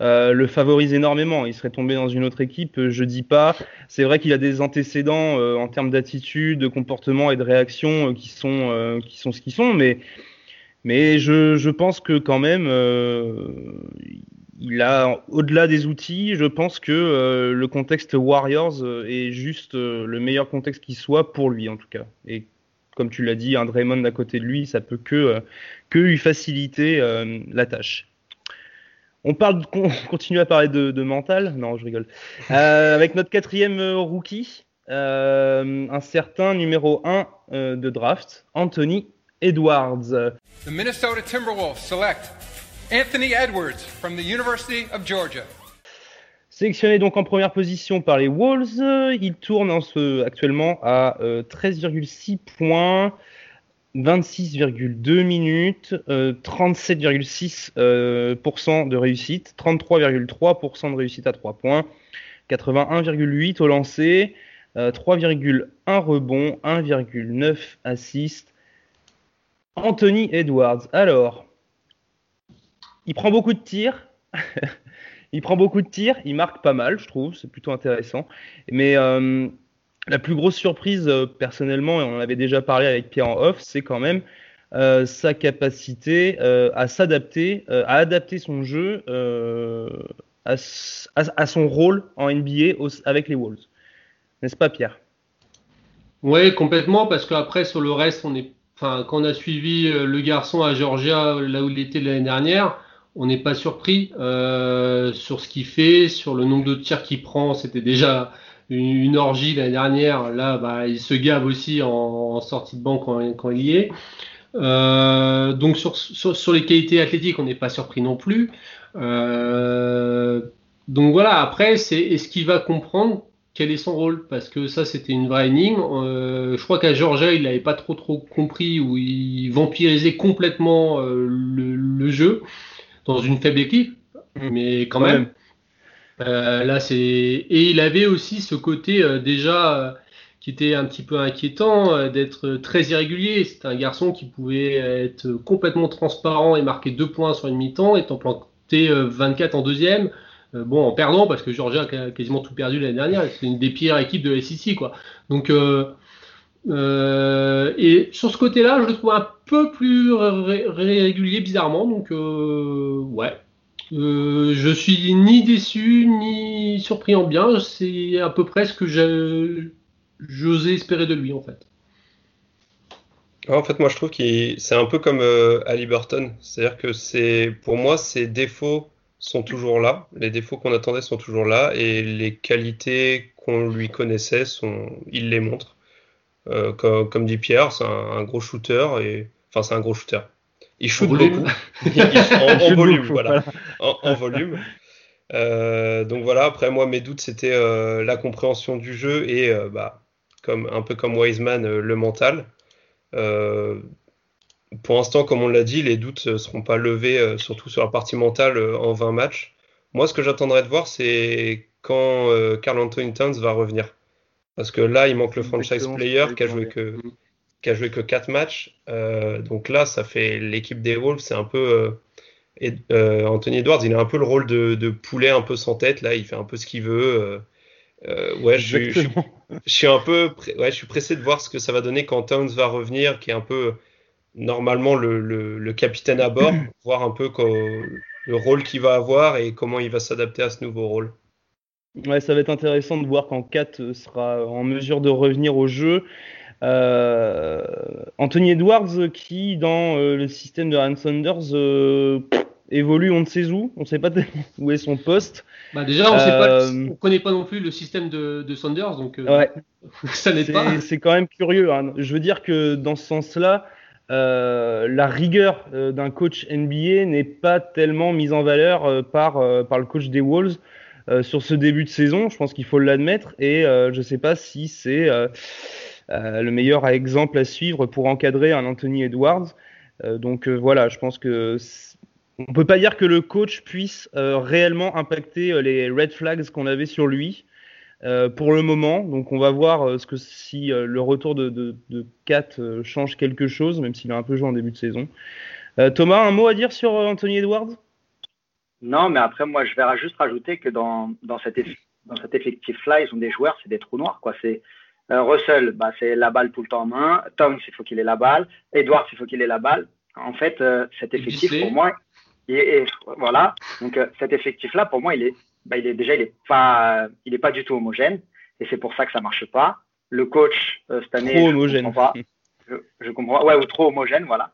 euh, le favorise énormément. Il serait tombé dans une autre équipe, je dis pas. C'est vrai qu'il a des antécédents euh, en termes d'attitude, de comportement et de réaction euh, qui sont euh, qui sont ce qu'ils sont, mais mais je, pense que quand même euh, il a au-delà des outils, je pense que euh, le contexte Warriors euh, est juste le meilleur contexte qui soit pour lui en tout cas. Et comme tu l'as dit, un Draymond à côté de lui, ça peut que que lui faciliter la tâche. On parle, on [laughs] continue à parler de, mental. Non, je rigole. Avec notre quatrième rookie, un certain numéro 1 euh, de draft, Anthony Edwards. The Minnesota Timberwolves select Anthony Edwards from the University of Georgia. Sélectionné donc en première position par les Wolves, euh, il tourne en ce, actuellement à euh, 13,6 points, 26,2 minutes, euh, 37,6% euh, pourcent de réussite, 33,3% de réussite à 3 points, 81,8 au lancer, euh, 3,1 rebonds, 1,9 assist. Anthony Edwards. Alors, il prend beaucoup de tirs. [laughs] il prend beaucoup de tirs, il marque pas mal, je trouve, c'est plutôt intéressant. Mais euh, la plus grosse surprise, euh, personnellement, et on en avait déjà parlé avec Pierre en off, c'est quand même euh, sa capacité à s'adapter, à adapter son jeu à, son rôle en NBA avec les Wolves. N'est-ce pas, Pierre? Ouais, complètement, parce qu'après, sur le reste, on est, quand on a suivi euh, le garçon à Georgia, là où il était l'année dernière, on n'est pas surpris euh, sur ce qu'il fait, sur le nombre de tirs qu'il prend. C'était déjà une, orgie l'année dernière. Là, bah, il se gave aussi en, sortie de banc quand, il y est. Euh, donc sur, les qualités athlétiques, on n'est pas surpris non plus. Donc voilà, après, c'est est-ce qu'il va comprendre? Quel est son rôle? Parce que ça, c'était une vraie énigme. Euh, je crois qu'à Georgia, il n'avait pas trop trop compris ou il vampirisait complètement euh, le, le jeu dans une faible équipe, mais quand même. Euh, là, c'est et il avait aussi ce côté déjà qui était un petit peu inquiétant d'être très irrégulier. C'était un garçon qui pouvait être complètement transparent et marquer deux points sur une mi-temps, étant planté euh, 24 en deuxième. Euh, bon, en perdant, parce que Georgia a quasiment tout perdu l'année dernière. C'est une des pires équipes de la SEC, quoi. Donc, euh, euh, et sur ce côté-là, je le trouve un peu plus régulier, bizarrement. Donc, ouais. je suis ni déçu, ni surpris en bien. C'est à peu près ce que j'osais espérer de lui, en fait. En fait, moi, je trouve que c'est un peu comme euh, Ali Burton. C'est-à-dire que c'est, pour moi, ses défauts sont toujours là. Les défauts qu'on attendait sont toujours là. Et les qualités qu'on lui connaissait, sont, il les montre. Euh, comme, dit Pierre, c'est un, gros shooter. Et, enfin, c'est un gros shooter. Il shoot beaucoup. en, volume, voilà. En, volume. Euh, donc voilà, après moi mes doutes c'était euh, la compréhension du jeu et euh, bah, comme, un peu comme Wiseman le mental. Euh, pour l'instant, comme on l'a dit, les doutes ne seront pas levés, euh, surtout sur la partie mentale, euh, en 20 matchs. Moi, ce que j'attendrai de voir, c'est quand Carl Anthony Towns va revenir. Parce que là, il manque le franchise player qui a joué que, qui a joué que 4 matchs. donc là, ça fait l'équipe des Wolves, c'est un peu. Anthony Edwards, il a un peu le rôle de, poulet un peu sans tête. Là, il fait un peu ce qu'il veut. ouais, je, je, je suis un peu, ouais, je suis pressé de voir ce que ça va donner quand Towns va revenir, qui est un peu normalement le, le, capitaine à bord, [clears throat] voir un peu le rôle qu'il va avoir et comment il va s'adapter à ce nouveau rôle. Ouais, ça va être intéressant de voir quand Kat sera en mesure de revenir au jeu. Euh, Anthony Edwards, qui dans euh, le système de Ryan Saunders euh, évolue, on ne sait où, on ne sait pas [laughs] où est son poste. Bah déjà, on ne connaît pas non plus le système de, de Saunders, donc euh, [laughs] ça n'est pas. C'est quand même curieux. Hein. Je veux dire que dans ce sens-là, euh, la rigueur d'un coach NBA n'est pas tellement mise en valeur par, par le coach des Wolves sur ce début de saison. Je pense qu'il faut l'admettre et je ne sais pas si c'est le meilleur exemple à suivre pour encadrer un Anthony Edwards. donc voilà, je pense que on peut pas dire que le coach puisse euh, réellement impacter euh, les red flags qu'on avait sur lui euh, pour le moment. Donc on va voir ce que si le retour de, de, Kat change quelque chose, même s'il a un peu joué en début de saison. Thomas, un mot à dire sur Anthony Edwards? Non, mais après moi je vais juste rajouter que dans, dans, cet, dans cet effectif-là, ils ont des joueurs, c'est des trous noirs. quoi. C'est Russell, bah, c'est la balle tout le temps en main. Tom, il faut qu'il ait la balle. Edwards, il faut qu'il ait la balle. En fait, cet effectif, pour moi, et, voilà. Donc euh, cet effectif-là, pour moi, il est, bah, il est déjà, il est pas, il est pas du tout homogène, et c'est pour ça que ça marche pas. Le coach euh, cette année, trop homogène. Je comprends pas. Je, comprends, ouais, ou trop homogène, voilà.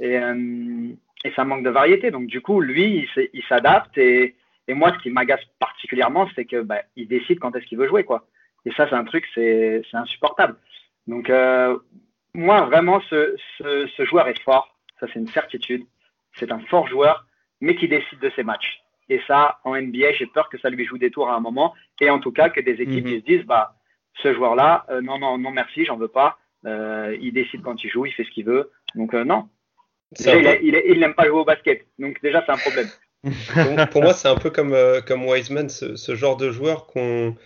Et, euh, et ça manque de variété. Donc du coup, lui, il s'adapte. Et, et moi, ce qui m'agace particulièrement, c'est que bah, il décide quand est-ce qu'il veut jouer, quoi. Et ça, c'est un truc, c'est insupportable. Donc moi, vraiment, ce, ce, ce joueur est fort. Ça, c'est une certitude c'est un fort joueur, mais qui décide de ses matchs. Et ça, en NBA, j'ai peur que ça lui joue des tours à un moment. Et en tout cas, que des équipes mhm. se disent, bah, ce joueur-là, euh, non, non, non, merci, j'en veux pas. Euh, il décide quand il joue, il fait ce qu'il veut. Donc, euh, non. il n'aime pas jouer au basket. Donc, déjà, c'est un problème. [laughs] pour moi, c'est un peu comme, comme Wiseman, ce, genre de joueurs qui ont,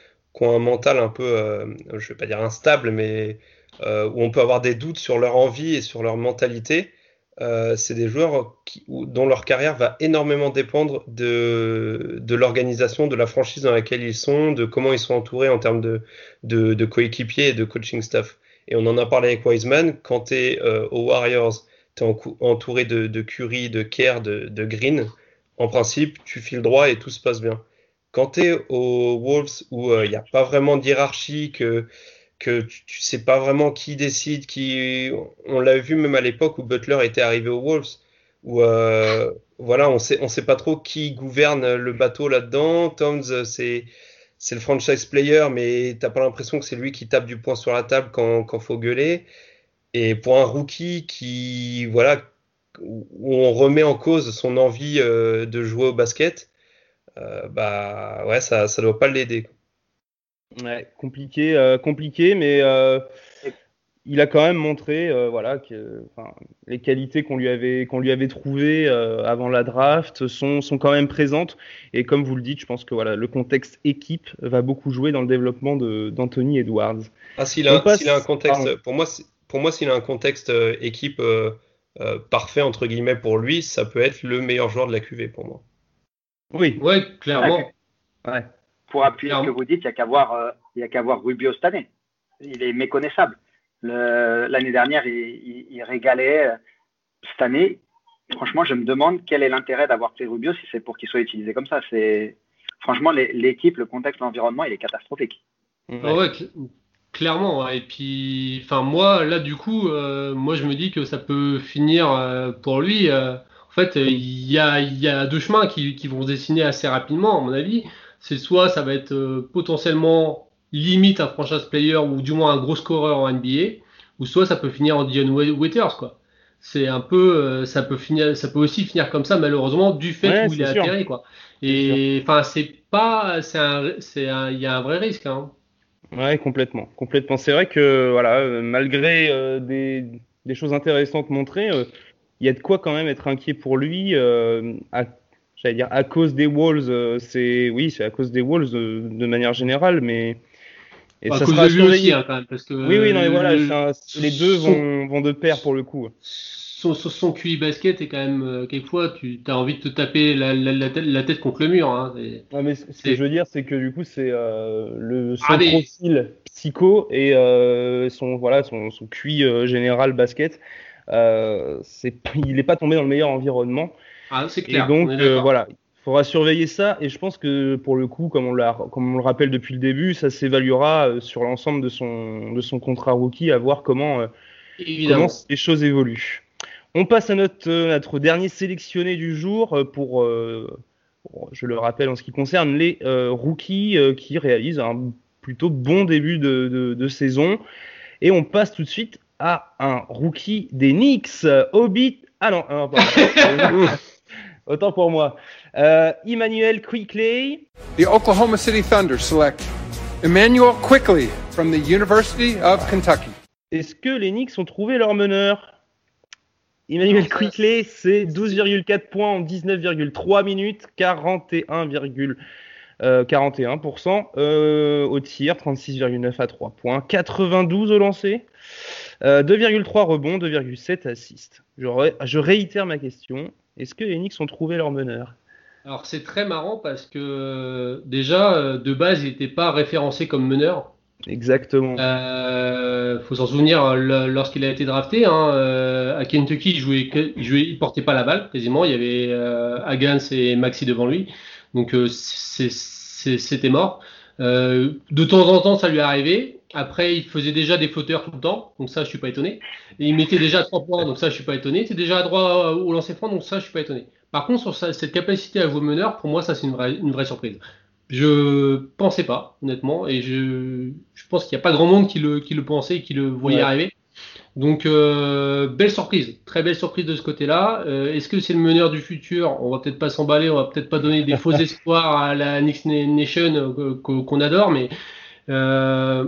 un mental un peu, je vais pas dire instable, mais où on peut avoir des doutes sur leur envie et sur leur mentalité. Euh, c'est des joueurs dont leur carrière va énormément dépendre de, de l'organisation, de la franchise dans laquelle ils sont, de comment ils sont entourés en termes de, de, coéquipiers et de coaching staff. Et on en a parlé avec Wiseman, quand tu es euh, aux Warriors, tu es entouré de, de, Curry, de Kerr, de, de Green, en principe, tu files droit et tout se passe bien. Quand tu es aux Wolves, où il euh, n'y a pas vraiment de hiérarchie, que que tu, tu, sais pas vraiment qui décide, qui. On l'a vu même à l'époque où Butler était arrivé aux Wolves, où euh, voilà, on sait, on sait pas trop qui gouverne le bateau là-dedans. Toms, c'est c'est le franchise player, mais t'as pas l'impression que c'est lui qui tape du poing sur la table quand quand faut gueuler. Et pour un rookie qui voilà où on remet en cause son envie euh, de jouer au basket, euh, bah ouais, ça ça doit pas l'aider. Ouais, compliqué, euh, compliqué, mais euh, il a quand même montré, euh, voilà, que les qualités qu'on lui avait qu'on lui avait trouvées avant la draft sont, sont quand même présentes. Et comme vous le dites, je pense que voilà, le contexte équipe va beaucoup jouer dans le développement d'Anthony Edwards. Ah, s'il a, a, un contexte, pour moi, pour moi, s'il a un contexte équipe parfait entre guillemets pour lui, ça peut être le meilleur joueur de la QV pour moi. Oui, ouais, clairement. Ouais. Pour appuyer ce que vous dites, il n'y a qu'à voir, euh, il qu'à voir Rubio cette année. Il est méconnaissable. Le- L'année dernière, il, il- il régalait. Cette année, franchement, je me demande quel est l'intérêt d'avoir pris Rubio si c'est pour qu'il soit utilisé comme ça. C'est franchement l'équipe, le contexte, l'environnement, il est catastrophique. Ah ouais, cl- clairement. ouais. Et puis, enfin, moi, là, du coup, euh, moi, je me dis que ça peut finir euh, pour lui. euh, en fait, euh, il y a, il y a deux chemins qui, qui vont se dessiner assez rapidement, à mon avis. C'est soit ça va être euh, potentiellement limite un franchise player ou du moins un gros scoreur en NBA, ou soit ça peut finir en Dion Wa- Waiters, quoi. C'est un peu, euh, ça peut finir, ça peut aussi finir comme ça, malheureusement, du fait Ouais, où il est sûr. atterri, quoi. Et enfin, c'est pas, c'est un, c'est un, il y a un vrai risque, hein. Ouais, complètement. Complètement. C'est vrai que voilà, euh, malgré euh, des, des choses intéressantes montrées, il y a de quoi quand même être inquiet pour lui. à, j'allais dire à cause des Wolves. euh, c'est oui, c'est à cause des Wolves euh, de manière générale, mais et à ça sera aussi, hein, quand même, parce que Oui, oui, non, mais voilà, le- un- les deux son- vont, vont de pair pour le coup. son, son, son QI basket est quand même, euh, quelquefois, tu as envie de te taper la, la, la tête, la tête contre le mur. Hein. Et- Ouais, mais ce que je veux dire, c'est que du coup, c'est euh, le son Ah, mais- profil psycho et euh, son voilà son, son QI euh, général basket. Euh, c'est il n'est pas tombé dans le meilleur environnement. Ah, c'est Et donc, euh, voilà, il faudra surveiller ça. Et je pense que pour le coup, comme on, l'a, comme on le rappelle depuis le début, ça s'évaluera euh, sur l'ensemble de son, de son contrat rookie, à voir comment, euh, comment les choses évoluent. On passe à notre, notre dernier sélectionné du jour pour, euh, je le rappelle, en ce qui concerne les euh, rookies euh, qui réalisent un plutôt bon début de, de, de saison. Et on passe tout de suite à un rookie des Knicks, Hobbit. Ah non, ah. [laughs] autant pour moi. Euh, Emmanuel Quickley. The Oklahoma City Thunder select Emmanuel Quickly from the University of Kentucky. Est-ce que les Knicks ont trouvé leur meneur? Emmanuel Quickley, c'est 12,4 points en 19,3 minutes, 41,41%. Euh, 41%, euh, au tir, 36,9 à 3 points, 92 au lancer, euh, 2,3 rebonds, 2,7 assists. Je, ré- je réitère ma question. Est-ce que les Knicks ont trouvé leur meneur? Alors, c'est très marrant parce que déjà, euh, de base, il n'était pas référencé comme meneur. Exactement. Euh, faut s'en souvenir euh, lorsqu'il a été drafté hein, euh, à Kentucky, il jouait, il jouait, il portait pas la balle quasiment. Il y avait euh, Hagans et Maxi devant lui, donc euh, c'était mort. Euh, de temps en temps, ça lui arrivait. Après, il faisait déjà des flotteurs tout le temps, donc ça, je suis pas étonné. Et il mettait déjà à trois points, donc ça, je suis pas étonné. C'est déjà à droit au lancer franc, donc ça, je suis pas étonné. Par contre, sur sa- cette capacité à jouer meneur, pour moi, ça, c'est une vraie, une vraie surprise. Je pensais pas, honnêtement, et je, je pense qu'il n'y a pas grand monde qui le, qui le pensait et qui le voyait Ouais. arriver. Donc, euh, belle surprise, très belle surprise de ce côté-là. Euh, Est-ce que c'est le meneur du futur? On va peut-être pas s'emballer, on va peut-être pas donner des faux [laughs] espoirs à la Knicks Nation euh, qu'on qu'on adore, mais euh,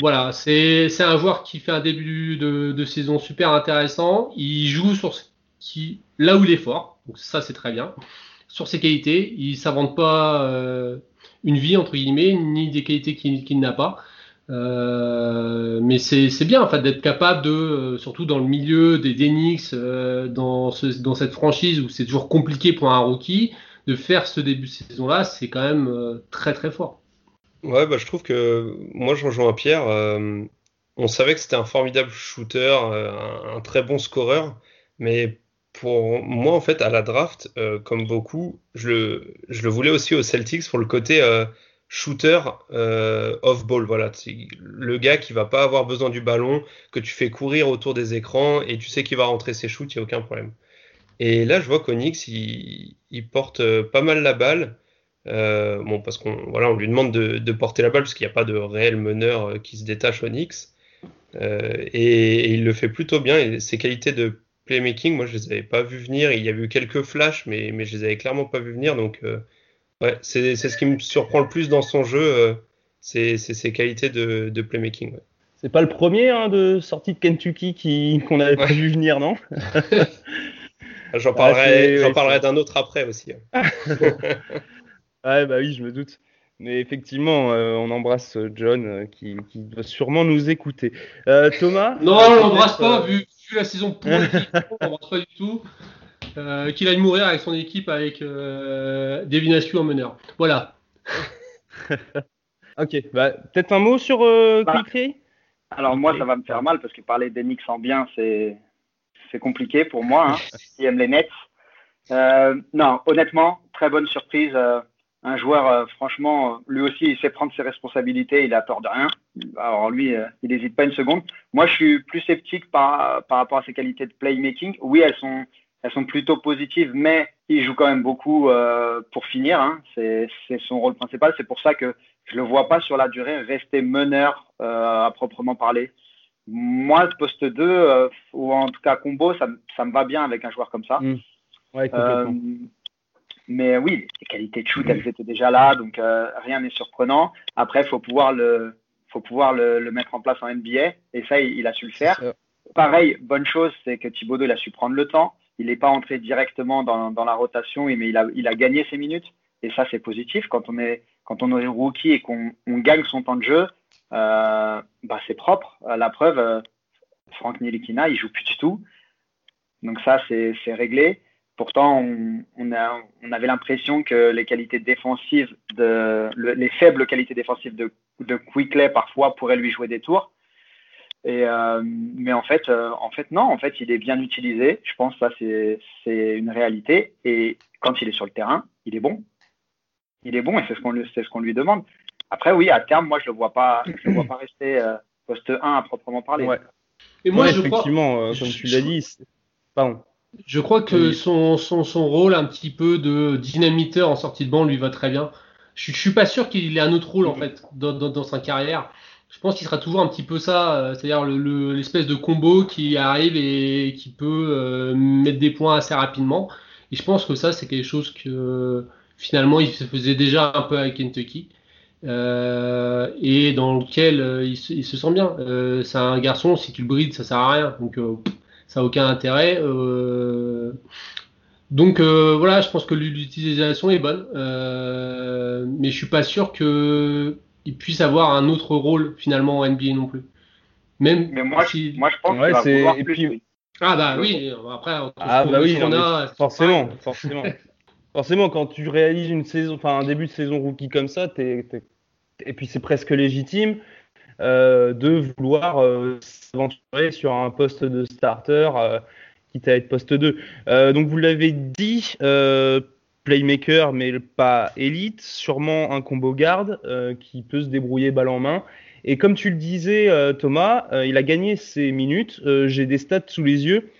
voilà, c'est un joueur qui fait un début de, saison super intéressant. Il joue sur ce qui, là où il est fort, donc ça c'est très bien. Sur ses qualités, il s'invente pas euh, une vie entre guillemets, ni des qualités qu'il n'a pas. Euh, mais c'est bien en fait d'être capable de, euh, surtout dans le milieu des euh, dans ce, dans cette franchise où c'est toujours compliqué pour un rookie, de faire ce début de saison-là, c'est quand même très très fort. Ouais, bah, je trouve que moi, je rejoins Pierre. euh, on savait que c'était un formidable shooter, euh, un, un très bon scoreur, mais pour moi, en fait, à la draft, euh, comme beaucoup, je le, je le voulais aussi aux Celtics pour le côté euh, shooter euh, off-ball. Voilà, le gars qui va pas avoir besoin du ballon, que tu fais courir autour des écrans et tu sais qu'il va rentrer ses shoots, il n'y a aucun problème. Et là, je vois qu'Onyx, il, il porte euh, pas mal la balle. Euh, bon, parce qu'on voilà, on lui demande de, de porter la balle parce qu'il n'y a pas de réel meneur euh, qui se détache au Knicks. Euh, et, et il le fait plutôt bien. Et ses qualités de playmaking, moi, je les avais pas vues venir. Il y a eu quelques flashs, mais, mais je les avais clairement pas vues venir. Donc, euh, ouais, c'est c'est ce qui me surprend le plus dans son jeu, c'est c'est ses qualités de, de playmaking. ouais. C'est pas le premier hein, de sortie de Kentucky qui qu'on avait pas Ouais. vu venir, non? [laughs] J'en Ah, parlerai, j'en ouais, parlerai c'est- d'un autre après aussi. hein. [laughs] Ouais, bah oui, je me doute. Mais effectivement, euh, on embrasse euh, John euh, qui, qui doit sûrement nous écouter. Euh, Thomas Non, on l'embrasse pas, euh, vu, vu la saison qu'il fait, on [laughs] l'embrasse pas du tout. Euh, qu'il aille mourir avec son équipe avec euh, Devin Askew en meneur. Voilà. [laughs] ok, bah, peut-être un mot sur euh, Bah, Quickly Alors moi, ça va me faire mal parce que parler des Knicks en bien, c'est c'est compliqué pour moi, hein, [laughs] qui aime les Nets. Euh, non, honnêtement, très bonne surprise. Un joueur, euh, franchement, euh, lui aussi, il sait prendre ses responsabilités, il a peur de rien. Alors lui, euh, il n'hésite pas une seconde. Moi, je suis plus sceptique par, par rapport à ses qualités de playmaking. Oui, elles sont, elles sont plutôt positives, mais il joue quand même beaucoup euh, pour finir. Hein. C'est c'est son rôle principal. C'est pour ça que je le vois pas sur la durée rester meneur euh, à proprement parler. Moi, poste 2, euh, ou en tout cas combo, ça, me- ça me va bien avec un joueur comme ça. Mm. Ouais, Euh, complètement. Mais oui, les qualités de shoot, elles étaient déjà là, donc euh, rien n'est surprenant. Après, il faut pouvoir, le, faut pouvoir le, le mettre en place en NBA, et ça, il, il a su le faire. Pareil, bonne chose, c'est que Thibodeau, il a su prendre le temps. Il n'est pas entré directement dans, dans la rotation, mais il a, il a gagné ses minutes. Et ça, c'est positif. Quand on est, quand on est rookie et qu'on on gagne son temps de jeu, euh, bah, c'est propre. La preuve, euh, Franck Nilikina, il joue plus du tout. Donc ça, c'est réglé. Pourtant, on, on, a, on avait l'impression que les qualités défensives, de, le- les faibles qualités défensives de, de Quickley parfois pourraient lui jouer des tours. Et, euh, mais en fait, euh, en fait, non. En fait, il est bien utilisé. Je pense que ça, c'est une réalité. Et quand il est sur le terrain, il est bon. Il est bon et c'est ce qu'on lui, c'est ce qu'on lui demande. Après, oui, à terme, moi, je le vois pas, je le vois pas rester euh, poste 1 à proprement parler. Ouais. Et moi, Ouais, je crois, effectivement, euh, comme tu l'as dit, c'est- pardon. Je crois que Oui. son, son, son rôle un petit peu de dynamiteur en sortie de banc lui va très bien. Je, je suis pas sûr qu'il ait un autre rôle en fait dans, dans, dans sa carrière. Je pense qu'il sera toujours un petit peu ça, euh, c'est-à-dire le- le- l'espèce de combo qui arrive et qui peut euh, mettre des points assez rapidement. Et je pense que ça, c'est quelque chose que finalement il se faisait déjà un peu avec Kentucky. euh, et dans lequel euh, il, se, il se sent bien. Euh, c'est un garçon, si tu le brides, ça sert à rien. Donc ça n'a aucun intérêt. Euh, donc euh, voilà, je pense que l'utilisation est bonne, euh, mais je suis pas sûr que il puisse avoir un autre rôle finalement en NBA non plus. Même Mais moi, si... je, moi, je pense Ouais, qu'il va plus. puis- oui. ah bah oui, après Ah bah oui, a, forcément, forcément. [laughs] forcément, quand tu réalises une saison, enfin un début de saison rookie comme ça, t'es, t'es- et puis c'est presque légitime euh, de vouloir euh, s'aventurer sur un poste de starter, euh, quitte à être poste 2. Euh, donc vous l'avez dit, playmaker, mais pas élite, sûrement un combo garde qui peut se débrouiller balle en main. Et comme tu le disais, Thomas, il a gagné ses minutes. J'ai des stats sous les yeux.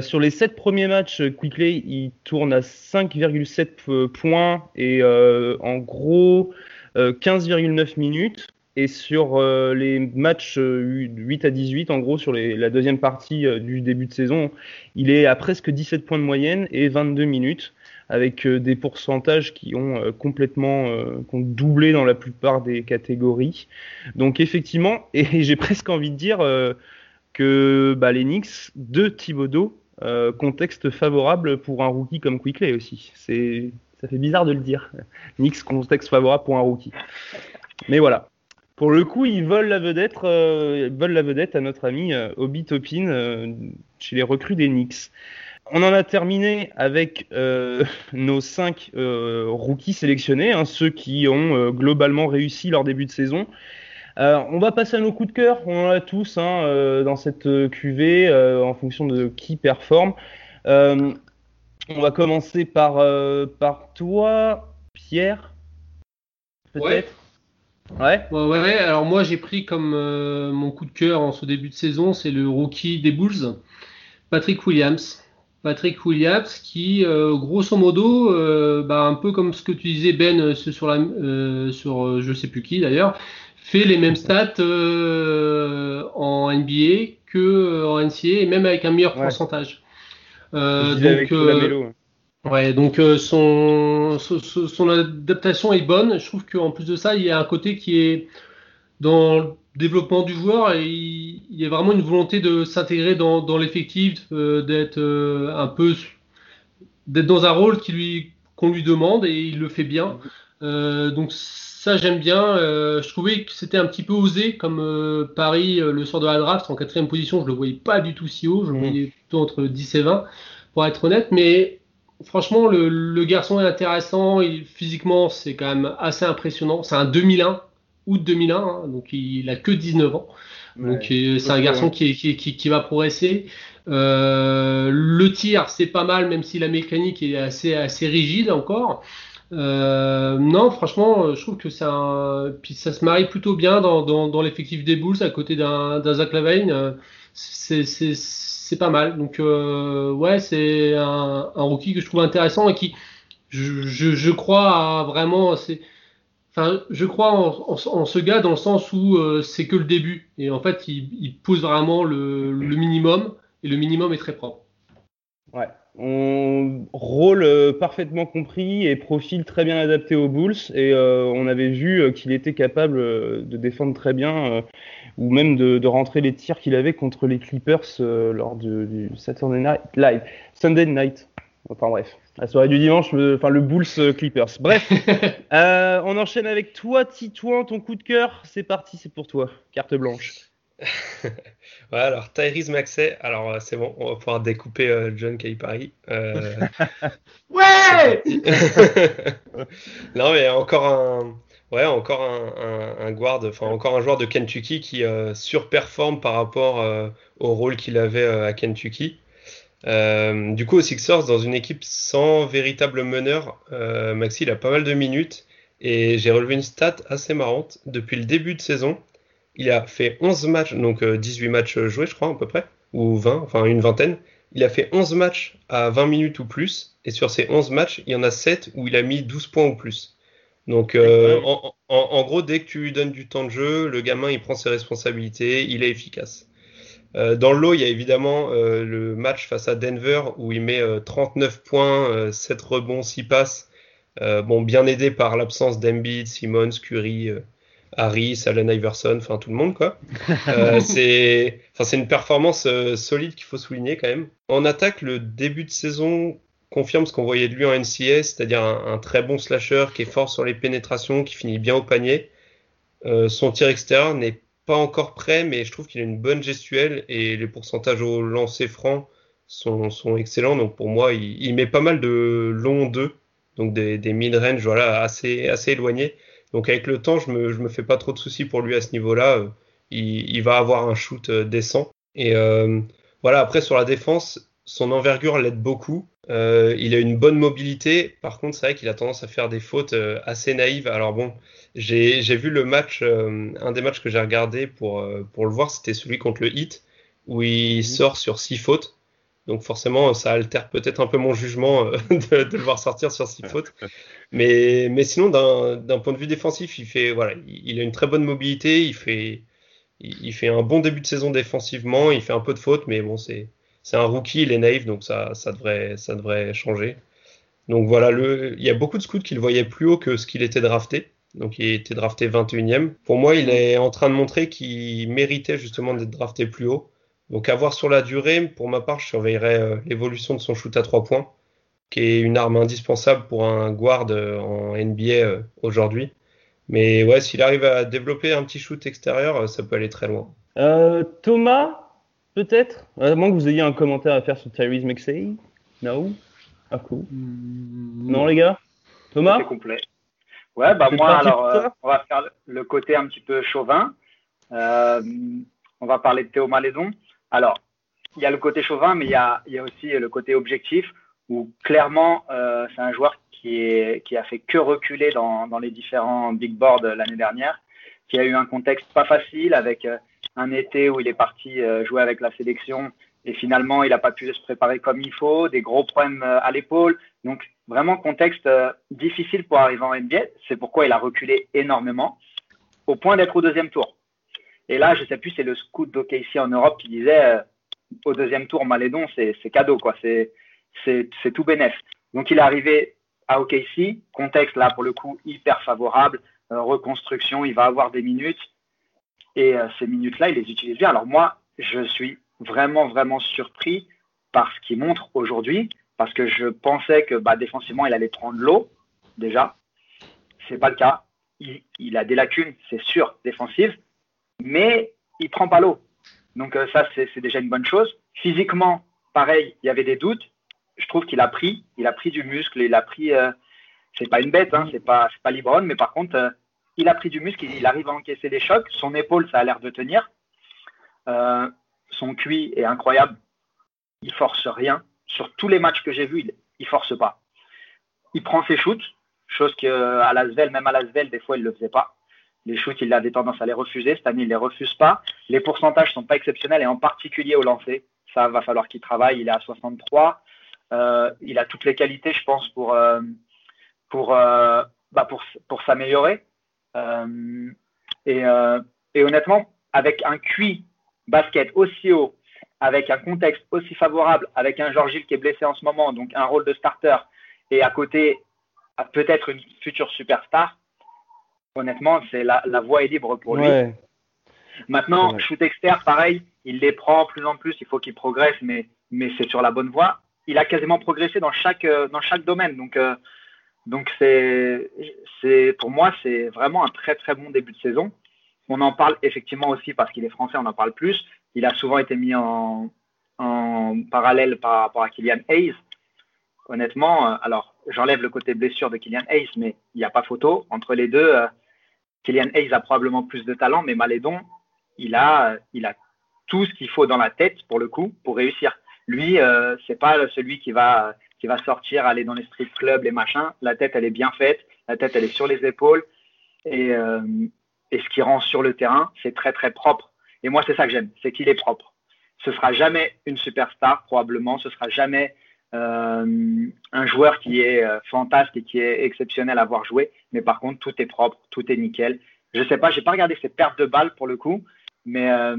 Sur les sept premiers matchs, Quickley, il tourne à 5,7 euh, points et en gros euh, 15,9 minutes. Et sur euh, les matchs euh, 8 à 18, en gros, sur la deuxième partie euh, du début de saison, il est à presque 17 points de moyenne et 22 minutes, avec euh, des pourcentages qui ont euh, complètement euh, doublé dans la plupart des catégories. Donc effectivement, [laughs] et j'ai presque envie de dire euh, que bah, les Knicks de Thibodeau, euh, contexte favorable pour un rookie comme Quickley aussi. C'est, ça fait bizarre de le dire. [laughs] Knicks, contexte favorable pour un rookie. Mais voilà. Pour le coup, ils volent la vedette, euh, volent la vedette à notre ami euh, Obi Topin euh, chez les recrues des Knicks. On en a terminé avec euh, [laughs] nos cinq euh, rookies sélectionnés, hein, ceux qui ont euh, globalement réussi leur début de saison. On va passer à nos coups de cœur. On en a tous hein, dans cette cuvée en fonction de qui performe. On va commencer par, par toi, Pierre. Peut-être? Ouais, ouais, ouais. Alors moi j'ai pris comme euh, mon coup de cœur en ce début de saison, c'est le rookie des Bulls, Patrick Williams. Patrick Williams qui, euh, grosso modo, euh, bah, un peu comme ce que tu disais Ben euh, sur la, euh, sur euh, je sais plus qui d'ailleurs, fait les mêmes stats euh, en NBA que en NCAA et même avec un meilleur Ouais. pourcentage. Euh, euh. Ouais, donc euh, son, son, son- adaptation est bonne. Je trouve qu'en plus de ça, il y a un côté qui est dans le développement du joueur et il, il y a vraiment une volonté de s'intégrer dans, dans l'effectif, euh, d'être euh, un peu d'être dans un rôle qui lui qu'on lui demande et il le fait bien. Euh, donc ça j'aime bien. Euh, je trouvais que c'était un petit peu osé comme euh, Paris euh, le sort de la draft en quatrième position. Je le voyais pas du tout si haut. Je le voyais plutôt entre 10 et 20 pour être honnête, mais franchement, le, garçon est intéressant. physiquement, c'est quand même assez impressionnant. C'est un 2001, août 2001, hein, donc il, a que 19 ans. Donc c'est un garçon qui, qui, va progresser. Euh, le tir, c'est pas mal, même si la mécanique est assez, assez rigide encore. Euh, non, franchement, je trouve que ça, puis ça se marie plutôt bien dans, dans, l'effectif des Bulls à côté d'un Zach Lavine. C'est pas mal. Donc, euh, ouais, c'est un, rookie que je trouve intéressant et qui, je, je, crois, vraiment. Enfin, je crois en, ce gars dans le sens où c'est que le début. Et en fait, il, il pose vraiment le, le minimum et le minimum est très propre. Ouais, on rôle euh, parfaitement compris et profil très bien adapté aux Bulls et euh, on avait vu euh, qu'il était capable de défendre très bien ou même de, rentrer les tirs qu'il avait contre les Clippers lors du Saturday Night Live, Sunday Night. Enfin bref, la soirée du dimanche, enfin le Bulls Clippers. Bref, [laughs] on enchaîne avec toi, Titouan, ton coup de cœur. C'est parti, c'est pour toi. Carte blanche. [laughs] ouais, alors Tyrese Maxey, alors euh, c'est bon, on va pouvoir découper euh, John Calipari. Euh... [laughs] ouais [laughs] Non mais encore un, ouais, encore un, un, guard, enfin encore un joueur de Kentucky qui euh, surperforme par rapport au rôle qu'il avait à Kentucky. du coup, aux Sixers, dans une équipe sans véritable meneur, Maxi il a pas mal de minutes et j'ai relevé une stat assez marrante. Depuis le début de saison, il a fait 11 matchs, donc 18 euh, matchs joués, je crois, à peu près, ou 20, enfin une vingtaine. Il a fait 11 matchs à 20 minutes ou plus, et sur ces 11 matchs, il y en a 7 où il a mis 12 points ou plus. Donc, euh, en, gros, dès que tu lui donnes du temps de jeu, le gamin, il prend ses responsabilités, il est efficace. Euh, dans le lot, il y a évidemment le match face à Denver où il met 39 points, 7 rebonds, 6 passes. bon, bien aidé par l'absence d'Embiid, Simmons, Curry, Harris, Allen Iverson, enfin tout le monde quoi. Euh, [laughs] c'est, une performance euh, solide qu'il faut souligner quand même. En attaque, le début de saison confirme ce qu'on voyait de lui en NCS, c'est-à-dire un, très bon slasher qui est fort sur les pénétrations, qui finit bien au panier. Euh, son tir extérieur n'est pas encore prêt, mais je trouve qu'il a une bonne gestuelle et les pourcentages au lancer franc sont, sont excellents. Donc pour moi, il, il met pas mal de longs 2, donc des, des mid-range voilà, assez, assez éloignés. Donc avec le temps, je me, je me fais pas trop de soucis pour lui à ce niveau-là. Euh, il, il, va avoir un shoot euh, décent. Et euh, voilà, après sur la défense, son envergure l'aide beaucoup. Euh, il a une bonne mobilité. Par contre, c'est vrai qu'il a tendance à faire des fautes assez naïves. Alors bon, j'ai vu le match, un des matchs que j'ai regardé pour, pour le voir, c'était celui contre le Heat, où il mhm. sort sur six fautes. Donc forcément, ça altère peut-être un peu mon jugement euh, [laughs] de, de, le voir sortir sur six fautes. [laughs] Mais, mais sinon, d'un point de vue défensif, il fait voilà, il a une très bonne mobilité, il fait, il fait un bon début de saison défensivement, il fait un peu de fautes, mais bon, c'est c'est un rookie, il est naïf, donc ça, ça devrait, ça devrait changer. Donc voilà, le, il y a beaucoup de scouts qui le voyaient plus haut que ce qu'il était drafté. Donc il était drafté 21e. Pour moi, il est en train de montrer qu'il méritait justement d'être drafté plus haut. Donc à voir sur la durée, pour ma part, je surveillerai euh, l'évolution de son shoot à trois points, qui est une arme indispensable pour un guard euh, en NBA euh, aujourd'hui. Mais ouais, s'il arrive à développer un petit shoot extérieur, ça peut aller très loin. Thomas, peut-être? À moins que vous ayez un commentaire à faire sur Tyrese Maxey Non Ah cool. Hmm. Non les gars? Thomas? C'est complet. Ouais, bah moi alors, on va faire le côté un petit peu chauvin. on va parler de Théo Malédon. Alors, il y a le côté chauvin, mais il y a, aussi le côté objectif, où clairement, euh, c'est un joueur qui, a fait que reculer dans, les différents big boards l'année dernière, qui a eu un contexte pas facile avec euh, un été où il est parti euh, jouer avec la sélection et finalement il n'a pas pu se préparer comme il faut, des gros problèmes à l'épaule. Donc vraiment contexte difficile pour arriver en NBA. C'est pourquoi il a reculé énormément au point d'être au deuxième tour. Et là, je sais plus, c'est le scout d'OKC en Europe qui disait euh, au deuxième tour, Malédon, c'est cadeau, quoi. C'est tout bénef. Donc, il est arrivé à OKC, contexte là, pour le coup, hyper favorable, euh, reconstruction, il va avoir des minutes. Et euh, ces minutes-là, il les utilise bien. Alors, moi, je suis vraiment, vraiment surpris par ce qu'il montre aujourd'hui, parce que je pensais que bah, défensivement, il allait prendre l'eau, déjà. C'est pas le cas. Il, il a des lacunes, c'est sûr, défensives mais il prend pas l'eau. Donc euh, ça, c'est déjà une bonne chose. Physiquement, pareil, il y avait des doutes. je trouve qu'il a pris, il a pris du muscle, il a pris, euh, c'est pas une bête, hein, c'est pas, pas Libron, mais par contre, euh, il a pris du muscle, il, arrive à encaisser des chocs, son épaule, ça a l'air de tenir, euh, son cuit est incroyable, il force rien, sur tous les matchs que j'ai vus, il, il force pas, il prend ses shoots, chose que à Lasvel, même à Lasvel, des fois, il le faisait pas. Les shoots, il a des tendances à les refuser. Cette année, il les refuse pas. Les pourcentages sont pas exceptionnels et en particulier au lancer. Ça va falloir qu'il travaille. Il est à 63. Euh, il a toutes les qualités, je pense, pour euh, pour euh, bah pour, pour s'améliorer. Euh, et, euh, et honnêtement, avec un QI basket aussi haut, avec un contexte aussi favorable, avec un Georges qui est blessé en ce moment, donc un rôle de starter, et à côté peut-être une future superstar, honnêtement, c'est la, la voie est libre pour lui. Ouais. Maintenant, Ouais. shoot pareil, il les prend plus en plus, il faut qu'il progresse, mais, mais c'est sur la bonne voie. Il a quasiment progressé dans chaque, euh, dans chaque domaine. Donc, euh, donc c'est, c'est, pour moi, c'est vraiment un très très bon début de saison. On en parle effectivement aussi parce qu'il est français, on en parle plus. Il a souvent été mis en, en parallèle par rapport à Kylian Hayes. Honnêtement, euh, alors j'enlève le côté blessure de Kylian Hayes, mais il n'y a pas photo. Entre les deux, Kylian Hayes a probablement plus de talent, mais Malédon, il a, il a tout ce qu'il faut dans la tête pour le coup pour réussir. Lui, euh, c'est pas celui qui va qui va sortir, aller dans les street clubs, les machins. La tête, elle est bien faite, la tête, elle est sur les épaules, et, euh, et ce qui rend sur le terrain, c'est très très propre. Et moi, c'est ça que j'aime, c'est qu'il est propre. Ce sera jamais une superstar probablement, ce sera jamais un joueur qui est euh, fantasque et qui est exceptionnel à voir jouer, mais par contre, tout est propre, tout est nickel. Je sais pas, j'ai pas regardé ses pertes de balles pour le coup, mais euh,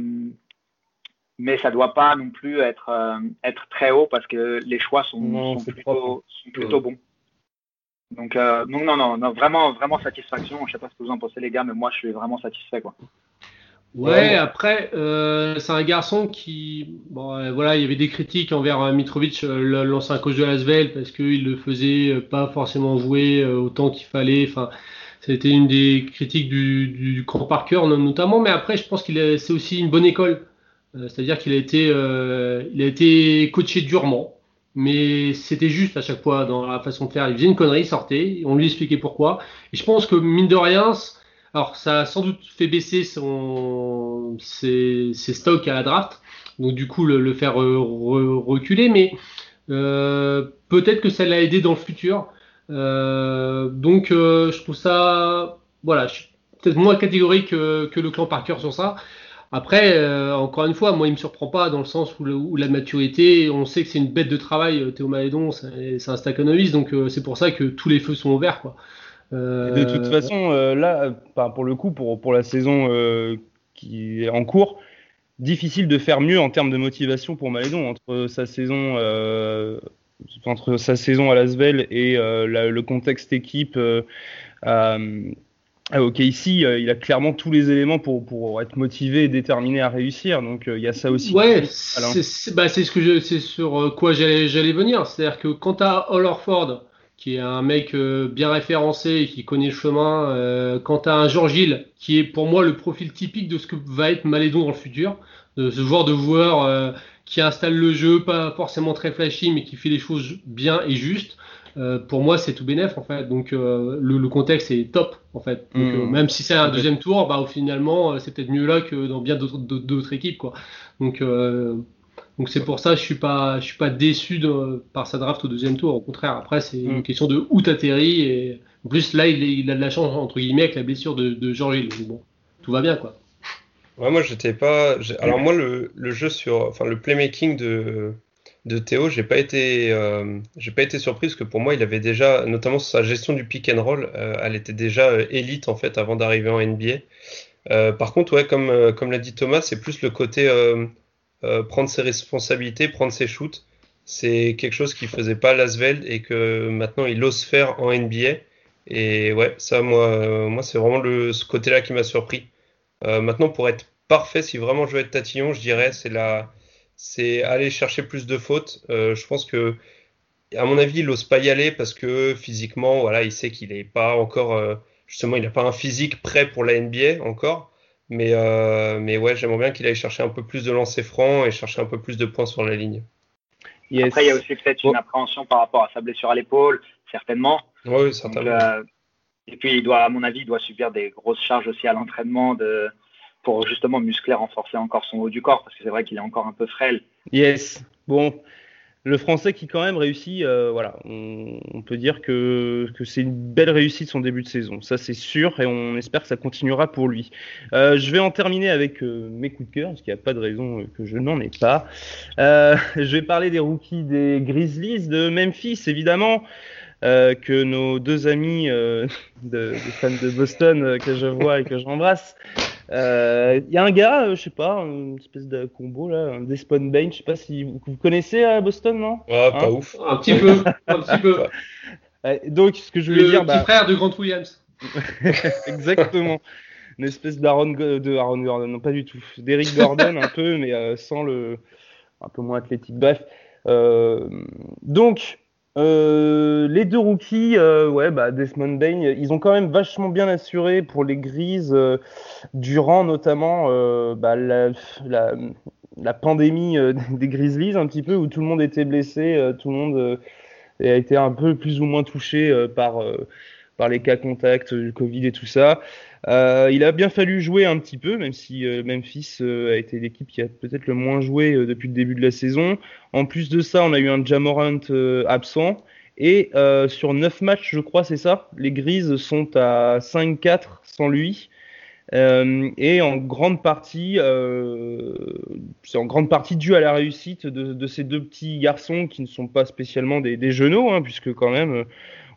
mais ça doit pas non plus être euh, être très haut parce que les choix sont, Non, sont plutôt, propre. sont plutôt bons. Donc, euh, non, non, non, vraiment, vraiment satisfaction. Je sais pas ce que vous en pensez les gars, mais moi je suis vraiment satisfait quoi. Ouais, après, euh, c'est un garçon qui, bon, euh, voilà, il y avait des critiques envers euh, Mitrovic, euh, l'ancien coach de Lasvel, parce qu'il le faisait euh, pas forcément jouer euh, autant qu'il fallait. Enfin, c'était une des critiques du, du camp Parker no- notamment. Mais après, je pense qu'il est, c'est aussi une bonne école. Euh, c'est-à-dire qu'il a été, euh, il a été coaché durement, mais c'était juste à chaque fois dans la façon de faire. Il faisait une connerie, il sortait, on lui expliquait pourquoi. Et je pense que mine de rien, alors ça a sans doute fait baisser son, ses, stocks à la draft, donc du coup le, faire euh, re- reculer, mais euh, peut-être que ça l'a aidé dans le futur. Euh, donc je trouve ça, voilà, je suis peut-être moins catégorique que, le clan Parker sur ça. Après, encore une fois, moi, il me surprend pas dans le sens où, la maturité, on sait que c'est une bête de travail, Théo Malédon, c'est un staccanoviste, donc euh, c'est pour ça que tous les feux sont ouverts, quoi. Euh, de toute façon, euh, là, euh, enfin, pour le coup, pour, pour la saison euh, qui est en cours, difficile de faire mieux en termes de motivation pour Malédon entre sa saison, entre sa saison à Lasvel et la- le contexte équipe à, à OKC, euh, il a clairement tous les éléments pour, pour être motivé et déterminé à réussir. Donc euh, il y a ça aussi. Ouais, c'est bah, c'est ce que je, c'est sur quoi j'allais venir. C'est-à-dire que quand t'as Al Horford, qui est un mec euh, bien référencé et qui connaît le chemin, euh, quand t'as un Georges Hill, qui est pour moi le profil typique de ce que va être Malédon dans le futur, de ce genre de joueur euh, qui installe le jeu, pas forcément très flashy, mais qui fait les choses bien et juste. euh, pour moi, c'est tout bénef en fait. Donc euh, le, le contexte est top en fait. Donc, Mmh. euh, même si c'est un deuxième tour, bah finalement, euh, c'est peut-être mieux là que dans bien d'autres équipes quoi. Donc euh, donc c'est pour ça que je suis pas je suis pas déçu de, par sa draft au deuxième tour. Au contraire, après c'est Mm. une question de où t'atterris et en plus là il, a de la chance entre guillemets avec la blessure de, de Hill. Bon, tout va bien quoi. Ouais, moi, j'étais pas. Alors, moi, le, le jeu sur. Enfin, le playmaking de, de Théo, j'ai pas été, euh, j'ai pas été surpris parce que pour moi, il avait déjà, notamment sa gestion du pick and roll, euh, elle était déjà euh, élite en fait avant d'arriver en NBA. Euh, par contre, ouais, comme, euh, comme l'a dit Thomas, c'est plus le côté euh, euh, prendre ses responsabilités, prendre ses shoots. C'est quelque chose qu'il faisait pas à Lasvel et que maintenant il ose faire en NBA. Et ouais, ça, moi, euh, moi c'est vraiment le, ce côté-là qui m'a surpris. Euh, maintenant, pour être parfait, si vraiment je veux être tatillon, je dirais, c'est la, c'est aller chercher plus de fautes. Euh, je pense que, à mon avis, il n'ose pas y aller parce que physiquement, voilà, il sait qu'il n'est pas encore, euh, justement, il n'a pas un physique prêt pour la NBA encore. Mais, euh, mais ouais, j'aimerais bien qu'il aille chercher un peu plus de lancers francs et chercher un peu plus de points sur la ligne. Après, il y a aussi peut-être une appréhension par rapport à sa blessure à l'épaule, certainement. Oui, certainement. Euh, et puis, il doit, à mon avis, il doit subir des grosses charges aussi à l'entraînement de, pour justement muscler, renforcer encore son haut du corps, parce que c'est vrai qu'il est encore un peu frêle. Yes. Bon, le français qui quand même réussit, euh, voilà, on, peut dire que, c'est une belle réussite son début de saison, ça c'est sûr, et on espère que ça continuera pour lui. Euh, je vais en terminer avec euh, mes coups de cœur, parce qu'il n'y a pas de raison que je n'en ai pas. [laughs] je vais parler des rookies des Grizzlies de Memphis, évidemment. Que nos deux amis [laughs] de, de, fans de Boston que je vois et que j'embrasse il euh, y a un gars, euh, je sais pas, une espèce de combo là, un Despawn Bain, je sais pas si vous, connaissez à Boston, non? Ouais, pas hein? ouf. Un petit peu, un petit peu. donc, ce que je voulais le dire. Le petit bah frère de Grant Williams. [laughs] Exactement. Une espèce d'Aaron de Aaron Gordon, non pas du tout. D'Eric Gordon un peu, mais euh, sans le. un peu moins athlétique. Bref. donc, euh, les deux rookies, euh, ouais, bah, Desmond Bain, ils ont quand même vachement bien assuré pour les Grises euh, durant notamment euh, bah, la, la, la, pandémie euh, [laughs] des Grizzlies un petit peu où tout le monde était blessé, tout le monde a été un peu plus ou moins touché par par les cas contacts, le Covid et tout ça. Euh, il a bien fallu jouer un petit peu, même si euh, Memphis euh, a été l'équipe qui a peut-être le moins joué depuis le début de la saison. En plus de ça, on a eu un Jamorant absent. Et sur 9 matchs, je crois, c'est ça, les Grises sont à 5-4 sans lui. et en grande partie, c'est en grande partie dû à la réussite de, ces deux petits garçons qui ne sont pas spécialement des, des genoux, hein, puisque quand même,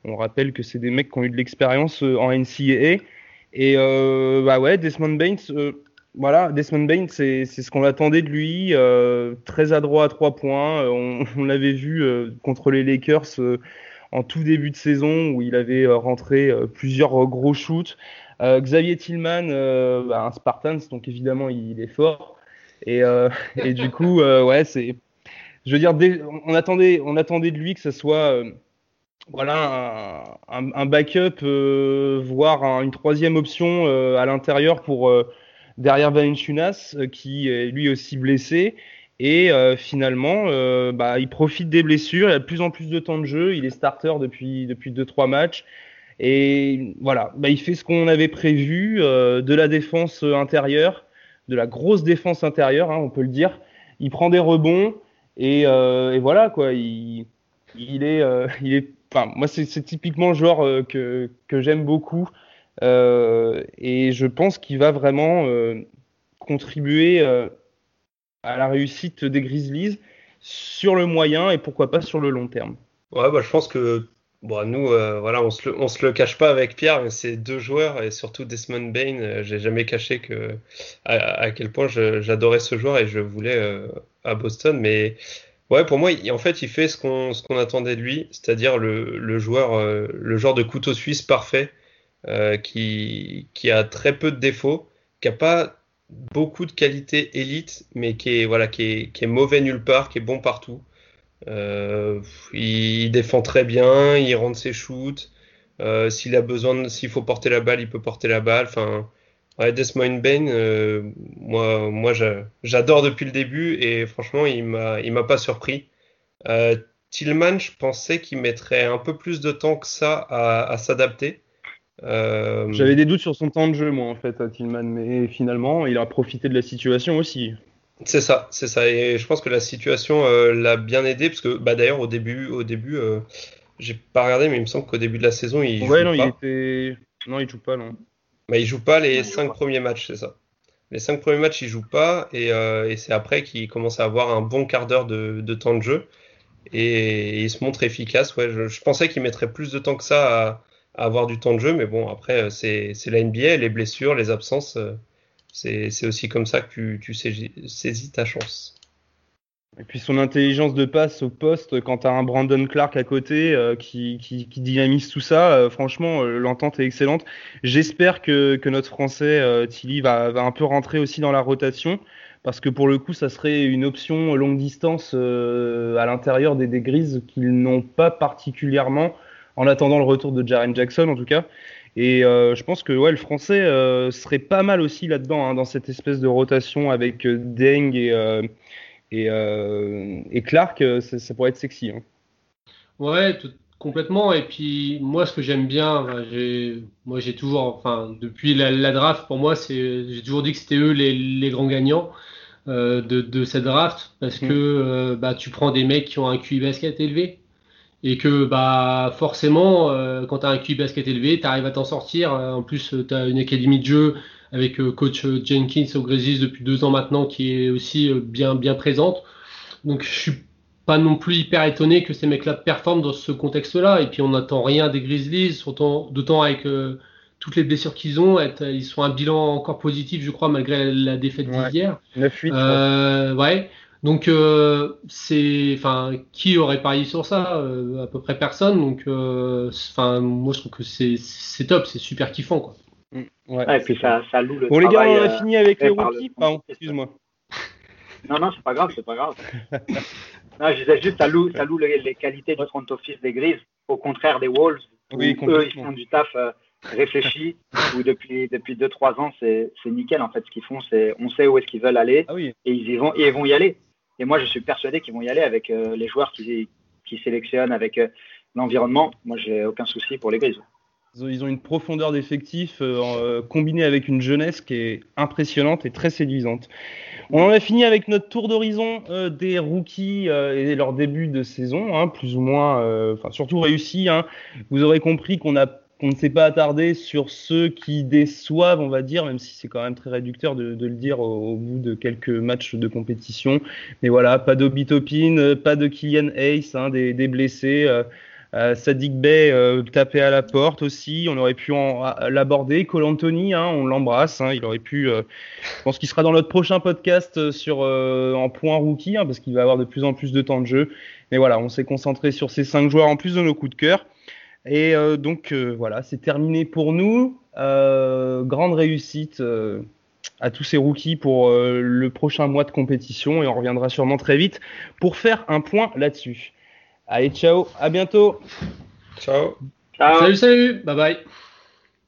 on rappelle que c'est des mecs qui ont eu de l'expérience en NCAA. Et euh, bah ouais, Desmond Bain, euh, voilà, Desmond Bain, c'est ce qu'on attendait de lui, euh, très adroit à trois points. On, [laughs] on l'avait vu contre les Lakers en tout début de saison où il avait rentré plusieurs gros shoots. Xavier Tillman, bah, un Spartans, donc évidemment il, est fort. Et, et du coup, ouais, c'est, je veux dire, on attendait, on attendait de lui que ce soit voilà un, backup, euh, voire une troisième option euh, à l'intérieur pour euh, derrière Valenciunas qui est lui aussi blessé. Et finalement, bah, il profite des blessures, il a de plus en plus de temps de jeu, il est starter depuis depuis deux trois matchs. Et voilà, bah, il fait ce qu'on avait prévu de la défense intérieure, de la grosse défense intérieure, hein, on peut le dire. Il prend des rebonds et, et voilà quoi. Il, il est, [laughs] il est moi, c'est typiquement le joueur euh, que, que j'aime beaucoup. Euh, et je pense qu'il va vraiment euh, contribuer à la réussite des Grizzlies sur le moyen et pourquoi pas sur le long terme. Ouais, bah, je pense que bon, nous, voilà, on se, le, on se le cache pas avec Pierre, mais c'est deux joueurs et surtout Desmond Bain. j'ai jamais caché que à, quel point j'adorais ce joueur et je voulais à Boston, mais Ouais, pour moi, en fait, il fait ce qu'on attendait de lui, c'est-à-dire le, le joueur euh, le genre de couteau suisse parfait euh, qui qui a très peu de défauts, qui a pas beaucoup de qualités élite, mais qui est voilà qui est qui est mauvais nulle part, qui est bon partout. Euh, il, défend très bien, il rentre ses shoots. S'il a besoin, s'il faut porter la balle, il peut porter la balle. Enfin, Ouais, Desmond Bain, euh, moi, moi j'adore depuis le début et franchement, il m'a, il m'a pas surpris. Euh, Tillman, je pensais qu'il mettrait un peu plus de temps que ça à, à s'adapter. Euh... J'avais des doutes sur son temps de jeu, moi, en fait, à Tillman, mais finalement, il a profité de la situation aussi. C'est ça, c'est ça. Et je pense que la situation euh, l'a bien aidé, parce que bah, d'ailleurs, au début, au début j'ai pas regardé, mais il me semble qu'au début de la saison, il ouais, non, il était. Non, il joue pas, non. Mais il joue pas les cinq premiers matchs, c'est ça. Les cinq premiers matchs, il joue pas, et, euh, et c'est après qu'il commence à avoir un bon quart d'heure de, de, temps de jeu, et, il se montre efficace. Ouais, je, je pensais qu'il mettrait plus de temps que ça à, à, avoir du temps de jeu, mais bon, après, c'est la NBA, les blessures, les absences, euh, c'est aussi comme ça que tu, tu saisis ta chance. Et puis son intelligence de passe au poste, quand tu as un Brandon Clark à côté euh, qui, qui, qui, dynamise tout ça, euh, franchement, euh, l'entente est excellente. J'espère que, que, notre Français, Tilly, va, va, un peu rentrer aussi dans la rotation, parce que pour le coup, ça serait une option longue distance à l'intérieur des, des grises qu'ils n'ont pas particulièrement, en attendant le retour de Jaren Jackson en tout cas. Et je pense que ouais, le Français serait pas mal aussi là-dedans, hein, dans cette espèce de rotation avec Deng et Et, et Clark, ça, ça, pourrait être sexy. Hein. Ouais, tout, complètement. Et puis moi, ce que j'aime bien, moi j'ai toujours, enfin depuis la, draft, pour moi, c'est, j'ai toujours dit que c'était eux les, les, grands gagnants euh, de, de, cette draft parce mm. que euh, bah, tu prends des mecs qui ont un QI basket élevé et que bah forcément, euh, quand tu as un QI basket élevé, tu arrives à t'en sortir. En plus, tu as une académie de jeu avec coach Jenkins au Grizzlies depuis deux ans maintenant qui est aussi bien bien présente. Donc je suis pas non plus hyper étonné que ces mecs-là performent dans ce contexte-là. Et puis on n'attend rien des Grizzlies, d'autant avec euh, toutes les blessures qu'ils ont. ils sont un bilan encore positif, je crois, malgré la défaite d'hier. 9-8. Euh, ouais. Donc euh, c'est, enfin, qui aurait parié sur ça? À peu près personne. Donc, enfin, moi je trouve que c'est top, c'est super kiffant, quoi. Ouais, et puis ça, ça loue le Bon les gars, on a fini avec les rookies. Pardon, [laughs] excuse-moi. Non, non, c'est pas grave, c'est pas grave. [laughs] Non, je disais juste, ça loue, ça loue les, qualités du front office des Grises, au contraire des Wolves. Oui, eux, ils font du taf euh, réfléchi, [laughs] où depuis, depuis 2-3 ans, c'est nickel. En fait, ce qu'ils font, c'est on sait où est-ce qu'ils veulent aller ah et, ils y vont, et ils vont y aller. Et moi, je suis persuadé qu'ils vont y aller avec euh, les joueurs qui, qui sélectionnent, avec euh, l'environnement. Moi, j'ai aucun souci pour les Grises. Ils ont une profondeur d'effectifs combinée avec une jeunesse qui est impressionnante et très séduisante. On en a fini avec notre tour d'horizon euh, des rookies euh, et leur début de saison, hein, plus ou moins, euh, enfin surtout réussi. Hein. Vous aurez compris qu'on ne s'est pas attardé sur ceux qui déçoivent, on va dire, même si c'est quand même très réducteur de, le dire au, bout de quelques matchs de compétition. Mais voilà, pas d'Obitopin, pas de Kylian Ace, hein, des, blessés. Euh, Sadik Bey euh, tapé à la porte aussi, on aurait pu l'aborder. Cole Anthony, hein, on l'embrasse, hein, il aurait pu. Euh, je pense qu'il sera dans notre prochain podcast sur en point rookie, hein, parce qu'il va avoir de plus en plus de temps de jeu. Mais voilà, on s'est concentré sur ces cinq joueurs en plus de nos coups de cœur. Et donc voilà, c'est terminé pour nous. grande réussite à tous ces rookies pour le prochain mois de compétition et on reviendra sûrement très vite pour faire un point là-dessus. Allez, ciao, à bientôt. Ciao. ciao. Salut, salut, bye bye.